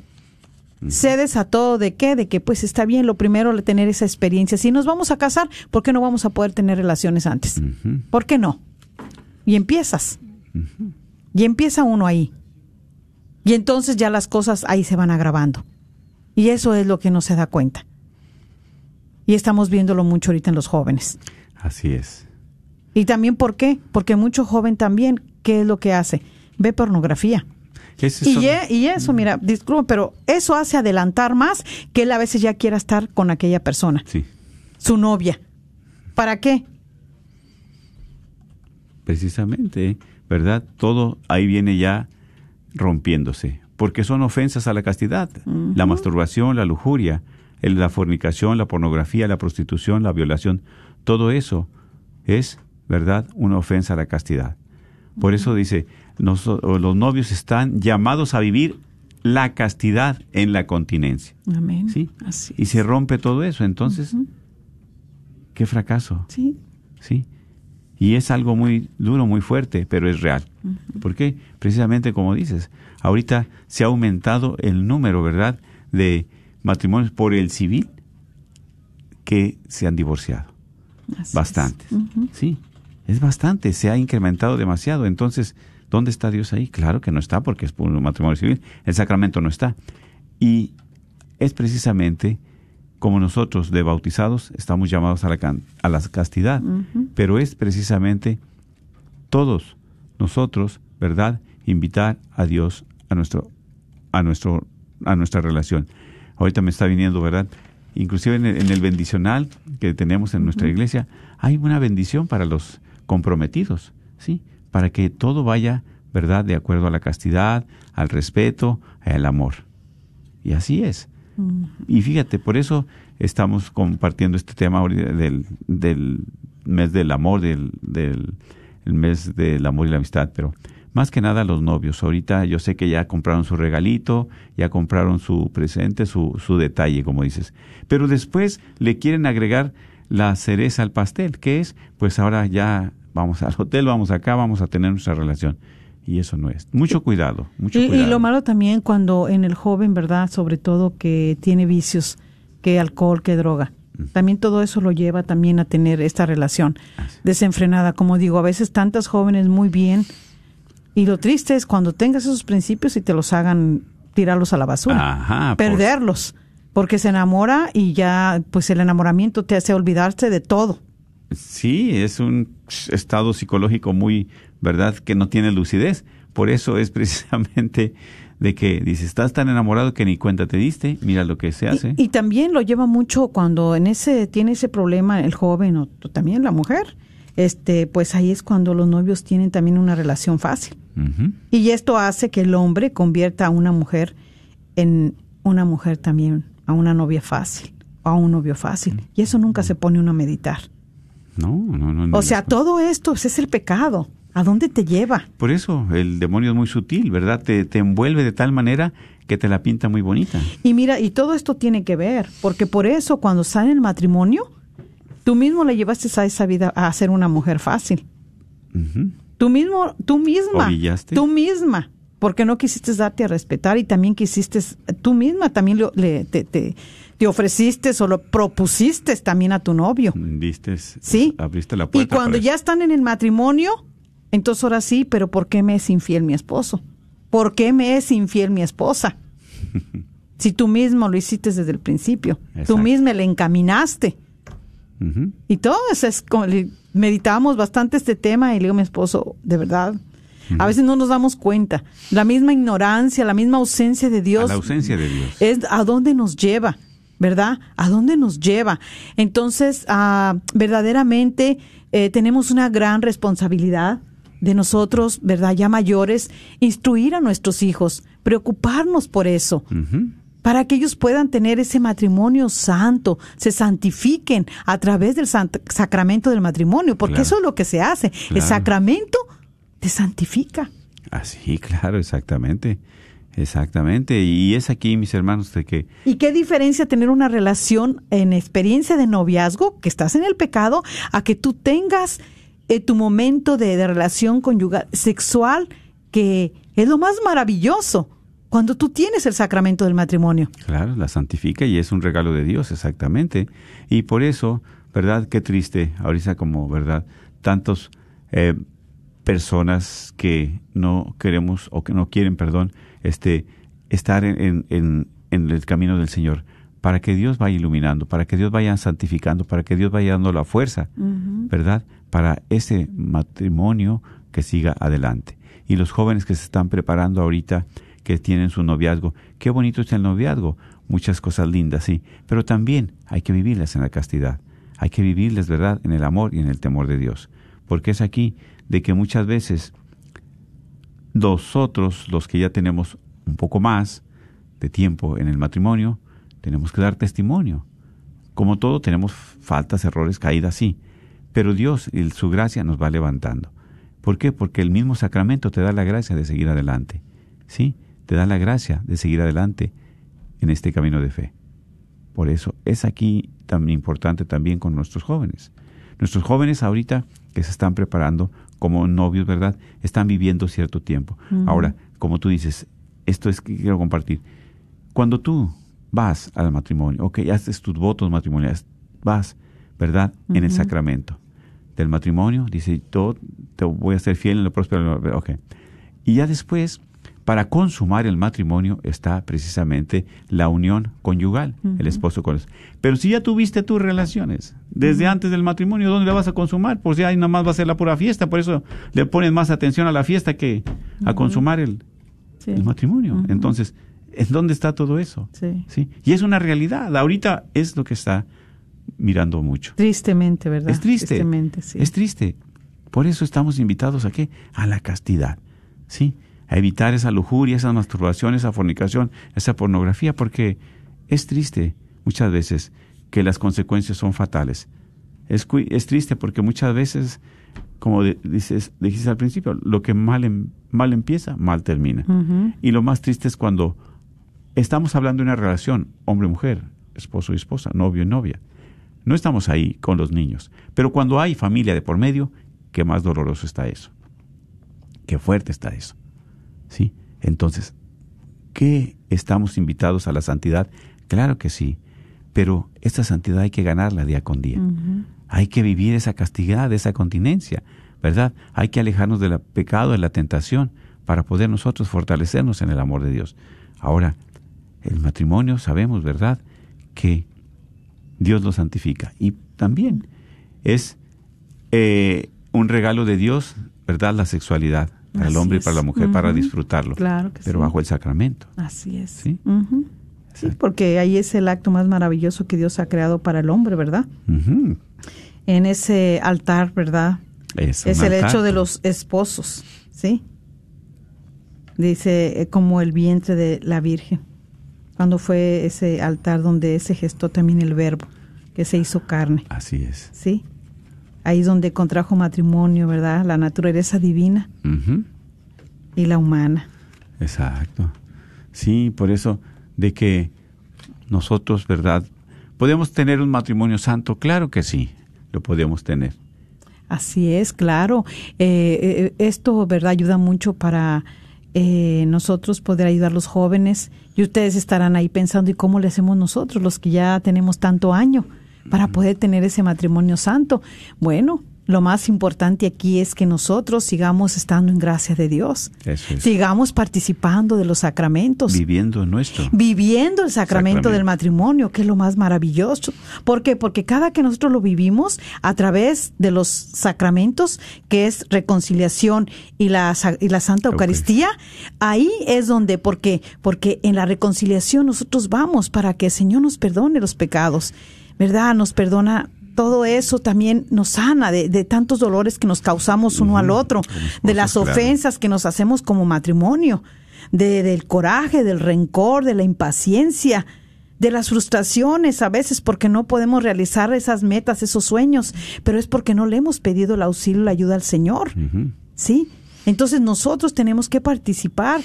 Cedes a todo de qué? De que pues está bien lo primero tener esa experiencia. Si nos vamos a casar, ¿por qué no vamos a poder tener relaciones antes? ¿Por qué no? Y empiezas. Y empieza uno ahí. Y entonces ya las cosas ahí se van agravando. Y eso es lo que no se da cuenta. Y estamos viéndolo mucho ahorita en los jóvenes. Así es. Y también, ¿por qué? Porque mucho joven también, ¿qué es lo que hace? Ve pornografía. Y, eso, mira, disculpa, pero eso hace adelantar más que él a veces ya quiera estar con aquella persona, Sí, su novia. ¿Para qué? precisamente, ¿verdad? Todo ahí viene ya rompiéndose, porque son ofensas a la castidad. La masturbación, la lujuria, la fornicación, la pornografía, la prostitución, la violación, todo eso es, ¿verdad?, una ofensa a la castidad. Por eso dice, o los novios están llamados a vivir la castidad en la continencia. Amén. ¿Sí? Así. Y se rompe todo eso, entonces, qué fracaso. Sí. ¿sí? Y es algo muy duro, muy fuerte, pero es real. ¿Por qué? Precisamente como dices, ahorita se ha aumentado el número, ¿verdad?, de matrimonios por el civil que se han divorciado. así. Bastantes. Sí, es bastante, se ha incrementado demasiado. Entonces, ¿dónde está Dios ahí? Claro que no está porque es por un matrimonio civil. El sacramento no está. Y es precisamente como nosotros de bautizados estamos llamados a la, can- a la castidad, pero es precisamente todos nosotros, ¿verdad? Invitar a Dios a nuestro a nuestro a nuestra relación. Ahorita me está viniendo, ¿verdad? Inclusive en el, en el bendicional que tenemos en nuestra iglesia hay una bendición para los comprometidos, ¿sí? Para que todo vaya, ¿verdad? De acuerdo a la castidad, al respeto, al amor. Y así es. Y fíjate, por eso estamos compartiendo este tema del, del mes del amor, del, del el mes del amor y la amistad, pero más que nada los novios. Ahorita yo sé que ya compraron su regalito, ya compraron su presente, su, su detalle, como dices. Pero después le quieren agregar la cereza al pastel, que es, pues ahora ya vamos al hotel, vamos acá, vamos a tener nuestra relación. Y eso no es. Mucho cuidado, mucho Y, y cuidado. lo malo también cuando en el joven, ¿verdad? Sobre todo que tiene vicios, que alcohol, que droga. También todo eso lo lleva también a tener esta relación desenfrenada. Como digo, a veces tantas jóvenes muy bien. Y lo triste es cuando tengas esos principios y te los hagan tirarlos a la basura. Ajá, por- perderlos. Porque se enamora y ya, pues el enamoramiento te hace olvidarse de todo. Sí, es un estado psicológico muy, ¿verdad?, que no tiene lucidez. Por eso es precisamente de que dices, estás tan enamorado que ni cuenta te diste, mira lo que se hace. Y, y también lo lleva mucho cuando en ese tiene ese problema el joven o también la mujer. Este, pues ahí es cuando los novios tienen también una relación fácil. Y esto hace que el hombre convierta a una mujer en una mujer también, a una novia fácil, o a un novio fácil. Y eso nunca se pone uno a meditar. No, no, no. no O sea, todo esto es el pecado. ¿A dónde te lleva? Por eso el demonio es muy sutil, ¿verdad? Te, te envuelve de tal manera que te la pinta muy bonita. Y mira, y todo esto tiene que ver, porque por eso cuando sale el matrimonio, tú mismo le llevaste a esa vida a ser una mujer fácil. Tú mismo, tú misma, Orillaste. tú misma, porque no quisiste darte a respetar y también quisiste, tú misma también lo- le- te, te, te ofreciste o lo propusiste también a tu novio. Viste, ¿Sí? abriste la Y puerta. cuando para ya están en el matrimonio, entonces ahora sí, pero ¿por qué me es infiel mi esposo? ¿Por qué me es infiel mi esposa? si tú mismo lo hiciste desde el principio, tú misma le encaminaste. Y todo eso es como, meditábamos bastante este tema y le digo a mi esposo, de verdad, a veces no nos damos cuenta. La misma ignorancia, la misma ausencia de A Dios la ausencia de Dios. es a dónde nos lleva, ¿verdad? ¿A dónde nos lleva? Entonces, ah, verdaderamente eh, tenemos una gran responsabilidad de nosotros, ¿verdad? Ya mayores, instruir a nuestros hijos, preocuparnos por eso para que ellos puedan tener ese matrimonio santo, se santifiquen a través del sacramento del matrimonio, porque Claro. eso es lo que se hace. El sacramento te santifica. Así, claro, exactamente. Exactamente. Y es aquí, mis hermanos, de que ¿Y qué diferencia tener una relación en experiencia de noviazgo, que estás en el pecado, a que tú tengas eh, tu momento de, de relación conyugal sexual que Es lo más maravilloso cuando tú tienes el sacramento del matrimonio. Claro, la santifica y es un regalo de Dios, exactamente. Y por eso, ¿verdad? Qué triste, ahorita como, ¿verdad? Tantos eh, personas que no queremos o que no quieren, perdón, este, estar en, en, en el camino del Señor para que Dios vaya iluminando, para que Dios vaya santificando, para que Dios vaya dando la fuerza, ¿verdad? Para ese matrimonio que siga adelante. Y los jóvenes que se están preparando ahorita, que tienen su noviazgo, qué bonito es el noviazgo, muchas cosas lindas, sí, pero también hay que vivirlas en la castidad, hay que vivirlas, ¿verdad?, en el amor y en el temor de Dios, porque es aquí de que muchas veces nosotros, los que ya tenemos un poco más de tiempo en el matrimonio, tenemos que dar testimonio. Como todo, tenemos faltas, errores, caídas, sí. Pero Dios y su gracia nos va levantando. ¿Por qué? Porque el mismo sacramento te da la gracia de seguir adelante. ¿Sí? Te da la gracia de seguir adelante en este camino de fe. Por eso es aquí tan importante también con nuestros jóvenes. Nuestros jóvenes ahorita que se están preparando como novios, ¿verdad? Están viviendo cierto tiempo. Ahora, como tú dices, esto es que quiero compartir. Cuando tú vas al matrimonio, ok, haces tus votos matrimoniales, vas, ¿verdad? En el sacramento del matrimonio, dice, yo te voy a ser fiel en lo próspero, ok. Y ya después, para consumar el matrimonio está precisamente la unión conyugal, el esposo con el Pero si ya tuviste tus relaciones desde antes del matrimonio, ¿dónde la vas a consumar? Pues ya ahí nada más va a ser la pura fiesta, por eso le pones más atención a la fiesta que a consumar el, Sí. el matrimonio. Entonces, ¿en dónde está todo eso? Sí. ¿Sí? Y es una realidad. Ahorita es lo que está mirando mucho. Tristemente, ¿verdad? Es triste. Tristemente, sí. Es triste. Por eso estamos invitados a qué? A la castidad. ¿Sí? A evitar esa lujuria, esa masturbación, esa fornicación, esa pornografía, porque es triste muchas veces que las consecuencias son fatales. Es, triste porque muchas veces, como de- dices, dijiste al principio, lo que mal, em- mal empieza, mal termina. Y lo más triste es cuando estamos hablando de una relación hombre-mujer, esposo y esposa, novio y novia. No estamos ahí con los niños. Pero cuando hay familia de por medio, qué más doloroso está eso. Qué fuerte está eso. ¿Sí? Entonces, ¿qué estamos invitados a la santidad? Claro que sí. Pero esta santidad hay que ganarla día con día. Hay que vivir esa castidad, esa continencia, ¿verdad? Hay que alejarnos del pecado, de la tentación, para poder nosotros fortalecernos en el amor de Dios. Ahora, el matrimonio sabemos, ¿verdad?, que Dios lo santifica. Y también es eh, un regalo de Dios, ¿verdad?, la sexualidad para el hombre y para la mujer, para disfrutarlo. Claro que pero sí. bajo el sacramento. Así es. Sí. Sí, porque ahí es el acto más maravilloso que Dios ha creado para el hombre, ¿verdad? En ese altar, ¿verdad? Es, el altar. hecho de los esposos, ¿sí? Dice eh, como el vientre de la Virgen, cuando fue ese altar donde se gestó también el verbo, que se hizo carne, Así es. ¿sí? Ahí es donde contrajo matrimonio, ¿verdad? La naturaleza divina y la humana. Exacto. Sí, por eso de que nosotros, ¿verdad? ¿Podemos tener un matrimonio santo? Claro que sí, lo podemos tener. Así es, claro. Eh, eh, esto, ¿verdad? Ayuda mucho para eh, nosotros poder ayudar a los jóvenes y ustedes estarán ahí pensando, ¿y cómo le hacemos nosotros, los que ya tenemos tanto año, para poder tener ese matrimonio santo? Bueno, lo más importante aquí es que nosotros sigamos estando en gracia de Dios, Eso es. sigamos participando de los sacramentos Viviendo nuestro. viviendo el sacramento, Sacramento. del matrimonio, que es lo más maravilloso. ¿Por qué? Porque cada que nosotros lo vivimos a través de los sacramentos, que es reconciliación y la, y la Santa Eucaristía, ahí es donde, ¿por qué? Porque en la reconciliación nosotros vamos para que el Señor nos perdone los pecados, ¿verdad? Nos perdona. Todo eso también nos sana de, de tantos dolores que nos causamos uno al otro, de las claro. ofensas que nos hacemos como matrimonio de, del coraje, del rencor, de la impaciencia, de las frustraciones a veces porque no podemos realizar esas metas, esos sueños, pero es porque no le hemos pedido el auxilio, la ayuda al Señor. ¿Sí? Entonces nosotros tenemos que participar,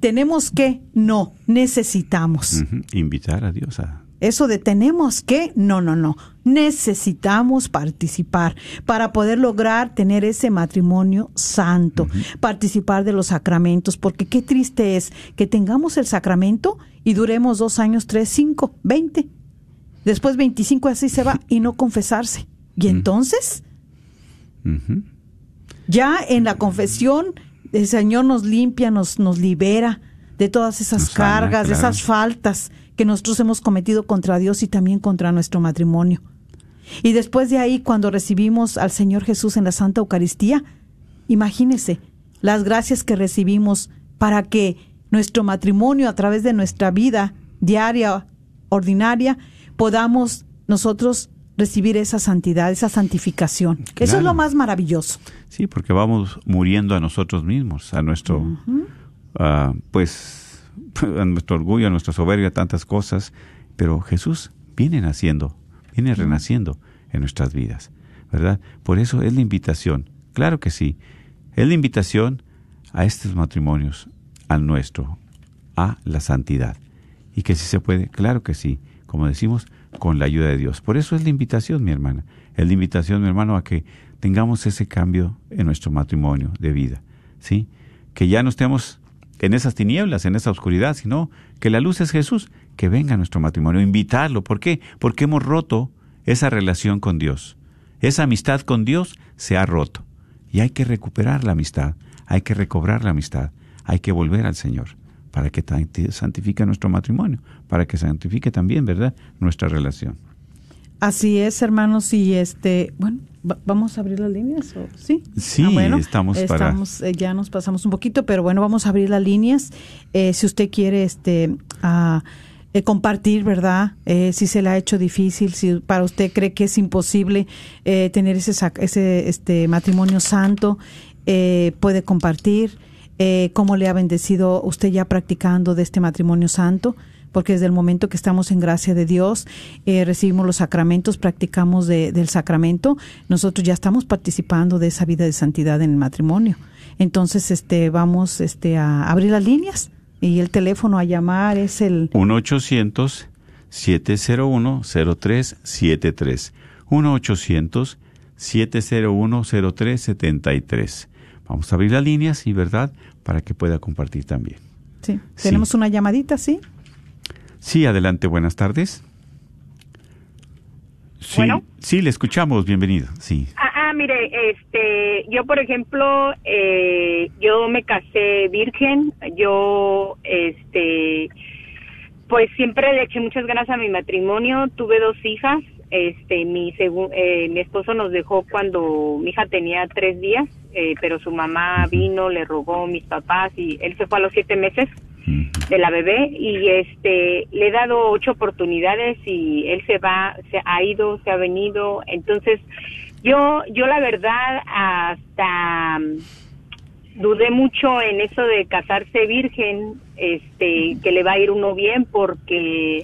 tenemos que, no, necesitamos. Invitar a Dios a Eso de tenemos que, no, no, no. Necesitamos participar para poder lograr tener ese matrimonio santo, participar de los sacramentos, porque qué triste es que tengamos el sacramento y duremos dos años, tres, cinco, veinte. Después veinticinco así se va y no confesarse. Y entonces, ya en la confesión, el Señor nos limpia, nos, nos libera de todas esas cargas, de esas faltas que nosotros hemos cometido contra Dios y también contra nuestro matrimonio. Y después de ahí, cuando recibimos al Señor Jesús en la Santa Eucaristía, imagínese las gracias que recibimos para que nuestro matrimonio, a través de nuestra vida diaria, ordinaria, podamos nosotros recibir esa santidad, esa santificación. Eso es lo más maravilloso. Sí, porque vamos muriendo a nosotros mismos, a nuestro, ah, pues, a nuestro orgullo, a nuestra soberbia, tantas cosas. Pero Jesús viene naciendo, viene renaciendo en nuestras vidas, ¿verdad? Por eso es la invitación, claro que sí, es la invitación a estos matrimonios, al nuestro, a la santidad. Y que si se puede, claro que sí, como decimos, con la ayuda de Dios. Por eso es la invitación, mi hermana. Es la invitación, mi hermano, a que tengamos ese cambio en nuestro matrimonio de vida. ¿Sí? Que ya no estemos en esas tinieblas, en esa oscuridad, sino que la luz es Jesús, que venga a nuestro matrimonio, invitarlo. ¿Por qué? Porque hemos roto esa relación con Dios. Esa amistad con Dios se ha roto. Y hay que recuperar la amistad, hay que recobrar la amistad, hay que volver al Señor para que santifique nuestro matrimonio, para que santifique también, ¿verdad?, nuestra relación. Así es, hermanos, y este, bueno, vamos a abrir las líneas, ¿o? sí. Sí, ah, bueno, estamos, para... Eh, ya nos pasamos un poquito, pero bueno, vamos a abrir las líneas. Eh, si usted quiere, este, a, eh, compartir, ¿verdad? si se le ha hecho difícil, si para usted cree que es imposible tener ese, ese este matrimonio santo, puede compartir eh, cómo le ha bendecido usted ya practicando de este matrimonio santo, porque desde el momento que estamos en gracia de Dios, eh, recibimos los sacramentos, practicamos del sacramento, nosotros ya estamos participando de esa vida de santidad en el matrimonio. Entonces, este, vamos este, a abrir las líneas y el teléfono a llamar es el 1-800-701-0373. 1-800-701-0373. Vamos a abrir las líneas y verdad para que pueda compartir también. Sí. Tenemos una llamadita, ¿sí? Sí, adelante, buenas tardes. Sí, sí, le escuchamos, bienvenido. Sí. Ah, ah mire, este, yo por ejemplo, eh, yo me casé virgen, yo, este, pues siempre le eché muchas ganas a mi matrimonio, tuve dos hijas, este, mi, eh, mi esposo nos dejó cuando mi hija tenía tres días, eh, pero su mamá vino, le rogó mis papás y él se fue a los siete meses de la bebé y este le he dado ocho oportunidades y él se va, se ha ido, se ha venido, entonces yo yo la verdad hasta dudé mucho en eso de casarse virgen, este que le va a ir uno bien porque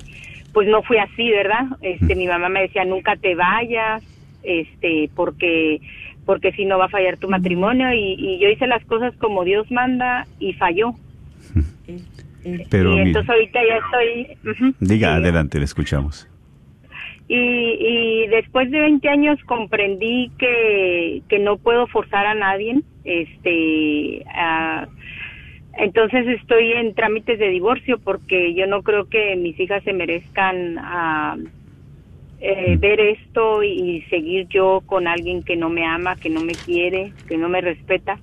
pues no fue así, ¿verdad? Este mi mamá me decía, "Nunca te vayas", este porque porque si no va a fallar tu matrimonio. Y, yo hice las cosas como Dios manda y falló. Pero y entonces ahorita ya estoy... diga, adelante, le escuchamos. Y, y después de 20 años comprendí que, que no puedo forzar a nadie. Este, entonces estoy en trámites de divorcio porque yo no creo que mis hijas se merezcan... a eh, ver esto y seguir yo con alguien que no me ama, que no me quiere, que no me respeta.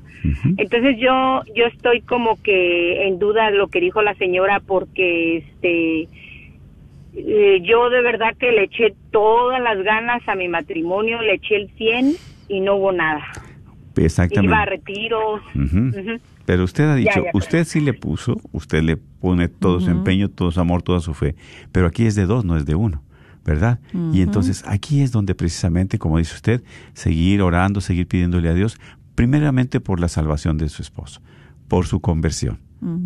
Entonces yo yo estoy como que en duda de lo que dijo la señora porque este eh, yo de verdad que le eché todas las ganas a mi matrimonio, le eché el 100 y no hubo nada. Exactamente. Iba a retiros. Pero usted ha dicho, usted sí le puso, usted le pone todo su empeño, todo su amor, toda su fe. Pero aquí es de dos, no es de uno. ¿Verdad? Y entonces aquí es donde precisamente, como dice usted, seguir orando, seguir pidiéndole a Dios, primeramente por la salvación de su esposo, por su conversión,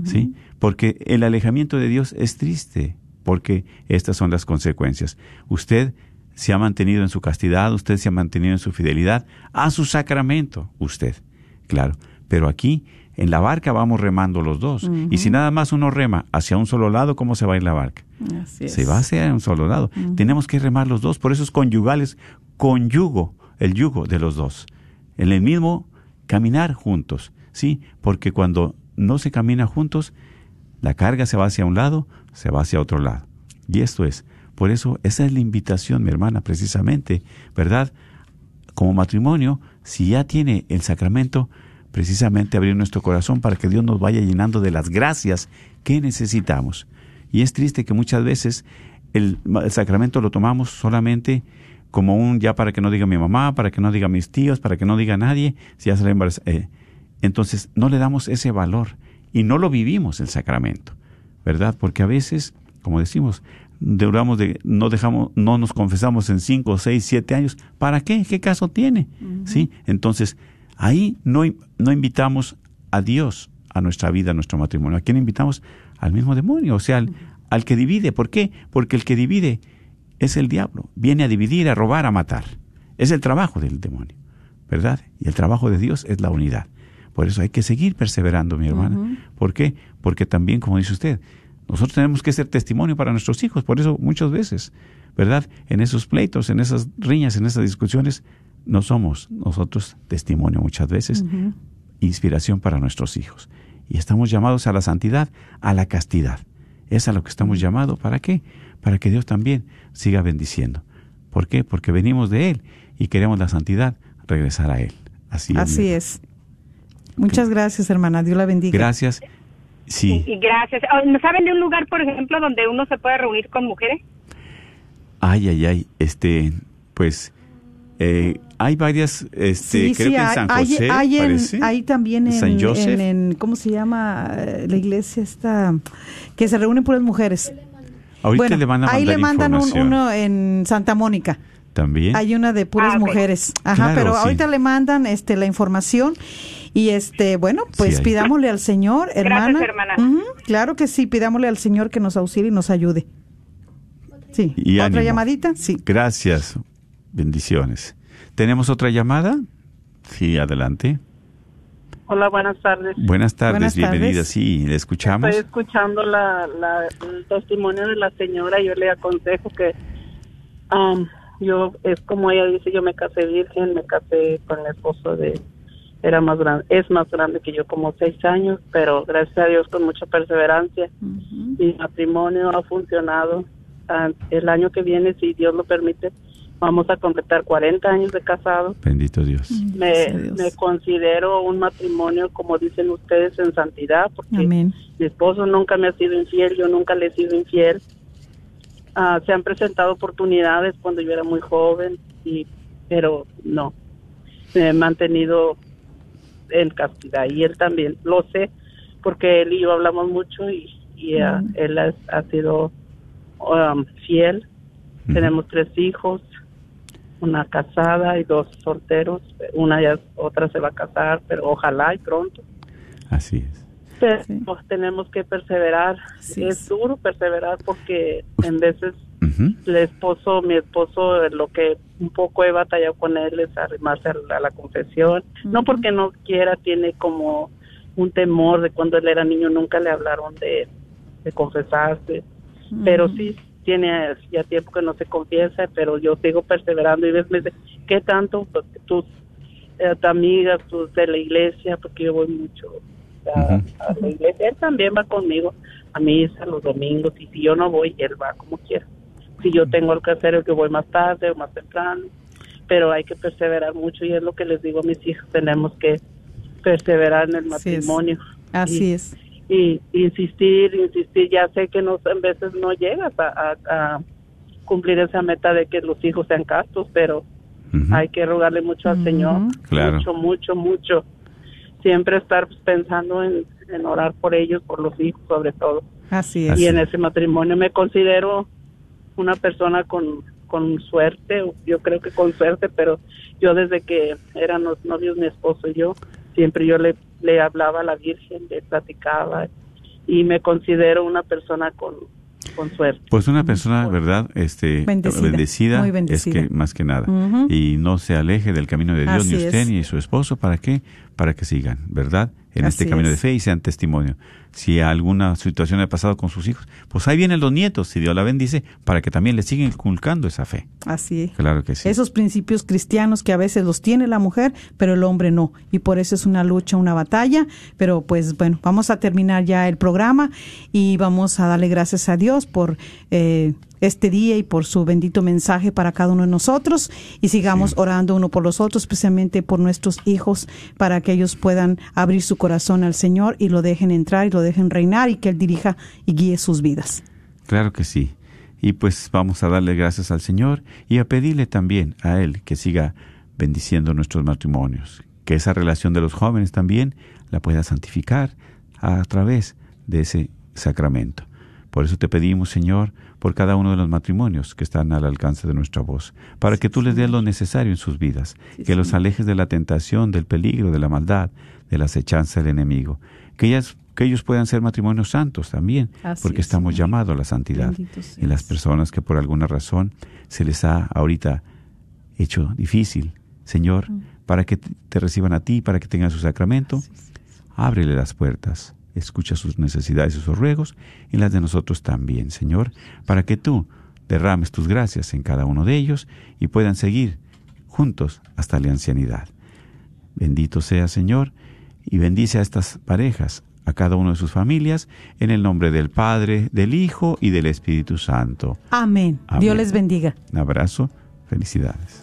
¿sí? Porque el alejamiento de Dios es triste, porque estas son las consecuencias. Usted se ha mantenido en su castidad, usted se ha mantenido en su fidelidad a su sacramento, usted, claro. Pero aquí, en la barca vamos remando los dos. Y si nada más uno rema hacia un solo lado, ¿cómo se va a ir la barca? Así es. Se va hacia un solo lado. Tenemos que remar los dos. Por eso es conyugales, conyugo, el yugo de los dos. En el mismo caminar juntos, ¿sí? Porque cuando no se camina juntos, la carga se va hacia un lado, se va hacia otro lado. Y esto es, por eso esa es la invitación, mi hermana, precisamente, ¿verdad? Como matrimonio, si ya tiene el sacramento, precisamente abrir nuestro corazón para que Dios nos vaya llenando de las gracias que necesitamos. Y es triste que muchas veces el, el sacramento lo tomamos solamente como un ya para que no diga mi mamá, para que no diga mis tíos, para que no diga nadie, si ya se eh, entonces no le damos ese valor y no lo vivimos el sacramento, ¿verdad? Porque a veces, como decimos, duramos de, no dejamos, no nos confesamos en cinco, seis, siete años. ¿Para qué? ¿Qué caso tiene? ¿Sí? Entonces, ahí no, no invitamos a Dios a nuestra vida, a nuestro matrimonio. ¿A quién invitamos? Al mismo demonio, o sea, al, al que divide. ¿Por qué? Porque el que divide es el diablo. Viene a dividir, a robar, a matar. Es el trabajo del demonio, ¿verdad? Y el trabajo de Dios es la unidad. Por eso hay que seguir perseverando, mi hermana. ¿Por qué? Porque también, como dice usted, nosotros tenemos que ser testimonio para nuestros hijos. Por eso muchas veces, ¿verdad? En esos pleitos, en esas riñas, en esas discusiones, no somos nosotros testimonio muchas veces, inspiración para nuestros hijos. Y estamos llamados a la santidad, a la castidad. Es a lo que estamos llamados. ¿Para qué? Para que Dios también siga bendiciendo. ¿Por qué? Porque venimos de Él y queremos la santidad, regresar a Él. Así es. Así es. Muchas gracias, hermana. Dios la bendiga. Gracias. Sí. Y gracias. Oh, ¿No ¿Saben de un lugar, por ejemplo, donde uno se puede reunir con mujeres? Ay, ay, ay. Este, pues, eh, hay varias, este, Sí, creo sí, que en hay, San hay- José, hay en- hay también en, San Joseph. en- en- ¿cómo se llama? Eh, La iglesia esta, que se reúnen puras mujeres. Ahorita bueno, le van a mandar ahí le mandan un- uno en Santa Mónica. También. Hay una de puras Ah, mujeres. Ajá, Claro, pero sí. ahorita le mandan este la información y este, bueno, pues Sí, pidámosle al Señor, hermana. claro que sí, pidámosle al Señor que nos auxilie y nos ayude. Sí. Y ¿Otra ánimo. llamadita? Sí. Gracias. Bendiciones. ¿Tenemos otra llamada? Sí, adelante. Hola, buenas tardes. Buenas tardes, Buenas tardes. bienvenida. Sí, le escuchamos. Estoy escuchando la, la- el testimonio de la señora. Yo le aconsejo que am, yo, es como ella dice, yo me casé virgen, me casé con el esposo de, era más grande, es más grande que yo, como seis años, pero gracias a Dios con mucha perseverancia. Mi matrimonio ha funcionado. Ah, el año que viene, si Dios lo permite, vamos a completar 40 años de casado. Bendito Dios. Me, Gracias a Dios. me considero un matrimonio, como dicen ustedes, en santidad, porque Amén. mi esposo nunca me ha sido infiel, yo nunca le he sido infiel. Ah, se han presentado oportunidades cuando yo era muy joven, y pero no. Me he mantenido en castidad y él también, lo sé, porque él y yo hablamos mucho y, y ah, Mm. él ha, ha sido um, fiel. Tenemos tres hijos, una casada y dos solteros. Una ya, otra se va a casar, pero ojalá y pronto. Así es. Pero Sí. pues, tenemos que perseverar. Es es. duro perseverar porque en veces el esposo, mi esposo, lo que un poco he batallado con él es arrimarse a la, a la confesión. No porque no quiera, tiene como un temor de cuando él era niño nunca le hablaron de, de confesarse. Pero sí tiene ya tiempo que no se confiesa, pero yo sigo perseverando y ves, me dice, ¿qué tanto? Pues, tus eh, tus amigas, tus de la iglesia, porque yo voy mucho a, la iglesia. Él también va conmigo a misa los domingos y si yo no voy, él va como quiera. Si yo tengo algo que hacer, yo voy más tarde o más temprano, pero hay que perseverar mucho y es lo que les digo a mis hijos, tenemos que perseverar en el Así es. matrimonio. Así Y- es. Y insistir, insistir. Ya sé que no, en veces no llegas a, a- a cumplir esa meta de que los hijos sean castos, pero hay que rogarle mucho al. Señor, Claro. mucho, mucho, mucho. Siempre estar pensando en, en orar por ellos, por los hijos sobre todo. Así es. Y en ese matrimonio me considero una persona con, con suerte, yo creo que con suerte, pero yo desde que eran los novios mi esposo y yo, siempre yo le, le hablaba a la Virgen, le platicaba y me considero una persona con, con suerte. Pues una persona, ¿verdad? Este, Bendecida, bendecida, muy bendecida. es que más que nada. Y no se aleje del camino de Dios, Así ni usted es. ni su esposo. ¿Para qué? Para que sigan, ¿verdad? En este Así camino de fe y sean testimonio. Si alguna situación ha pasado con sus hijos, pues ahí vienen los nietos, si Dios la bendice, para que también le sigan inculcando esa fe. Así es. Claro que sí. Esos principios cristianos que a veces los tiene la mujer, pero el hombre no. Y por eso es una lucha, una batalla. Pero pues bueno, vamos a terminar ya el programa y vamos a darle gracias a Dios por eh, este día y por su bendito mensaje para cada uno de nosotros. Y sigamos orando uno por los otros, especialmente por nuestros hijos, para que ellos puedan abrir su corazón al Señor y lo dejen entrar y lo dejen reinar y que Él dirija y guíe sus vidas. Claro que sí. Y pues vamos a darle gracias al Señor y a pedirle también a Él que siga bendiciendo nuestros matrimonios, que esa relación de los jóvenes también la pueda santificar a través de ese sacramento. Por eso te pedimos, Señor, por cada uno de los matrimonios que están al alcance de nuestra voz, para que tú les des lo necesario en sus vidas, que los alejes de la tentación, del peligro, de la maldad, de la acechanza del enemigo, que ellas que ellos puedan ser matrimonios santos también, Así porque es, estamos Señor. llamados a la santidad. Y las personas que por alguna razón se les ha ahorita hecho difícil, Señor, para que te reciban a ti, para que tengan su sacramento, ábrele las puertas, escucha sus necesidades y sus ruegos y las de nosotros también, Señor, para que tú derrames tus gracias en cada uno de ellos y puedan seguir juntos hasta la ancianidad. Bendito sea, Señor, y bendice a estas parejas, a cada uno de sus familias, en el nombre del Padre, del Hijo y del Espíritu Santo. Amén. Amén. Dios les bendiga. Un abrazo, felicidades.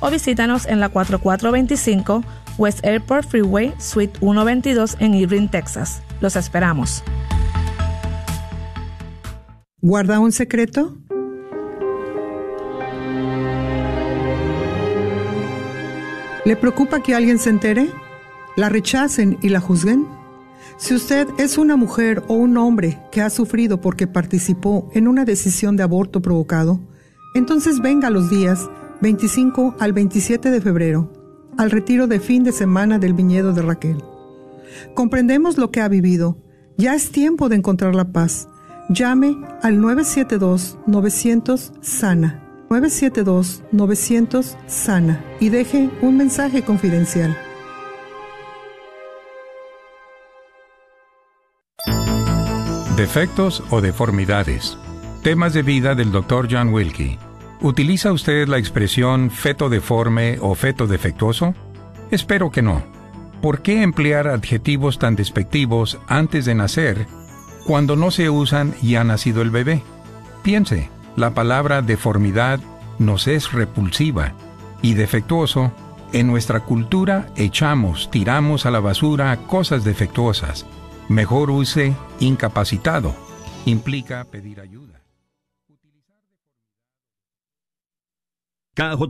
o visítanos en la 4425 West Airport Freeway, Suite 122 en Irving, Texas. Los esperamos. ¿Guarda un secreto? ¿Le preocupa que alguien se entere? ¿La rechacen y la juzguen? Si usted es una mujer o un hombre que ha sufrido porque participó en una decisión de aborto provocado, entonces venga los días 25 al 27 de febrero al retiro de fin de semana del viñedo de Raquel. Comprendemos lo que ha vivido. Ya es tiempo de encontrar la paz. Llame al 972-900 Sana 972-900 Sana y deje un mensaje confidencial. Defectos o deformidades. Temas de vida del Dr. John Wilkie. ¿Utiliza usted la expresión feto deforme o feto defectuoso? Espero que no. ¿Por qué emplear adjetivos tan despectivos antes de nacer cuando no se usan y ha nacido el bebé? Piense, la palabra deformidad nos es repulsiva y defectuoso, en nuestra cultura echamos, tiramos a la basura cosas defectuosas. Mejor use incapacitado. Implica pedir ayuda. KJOR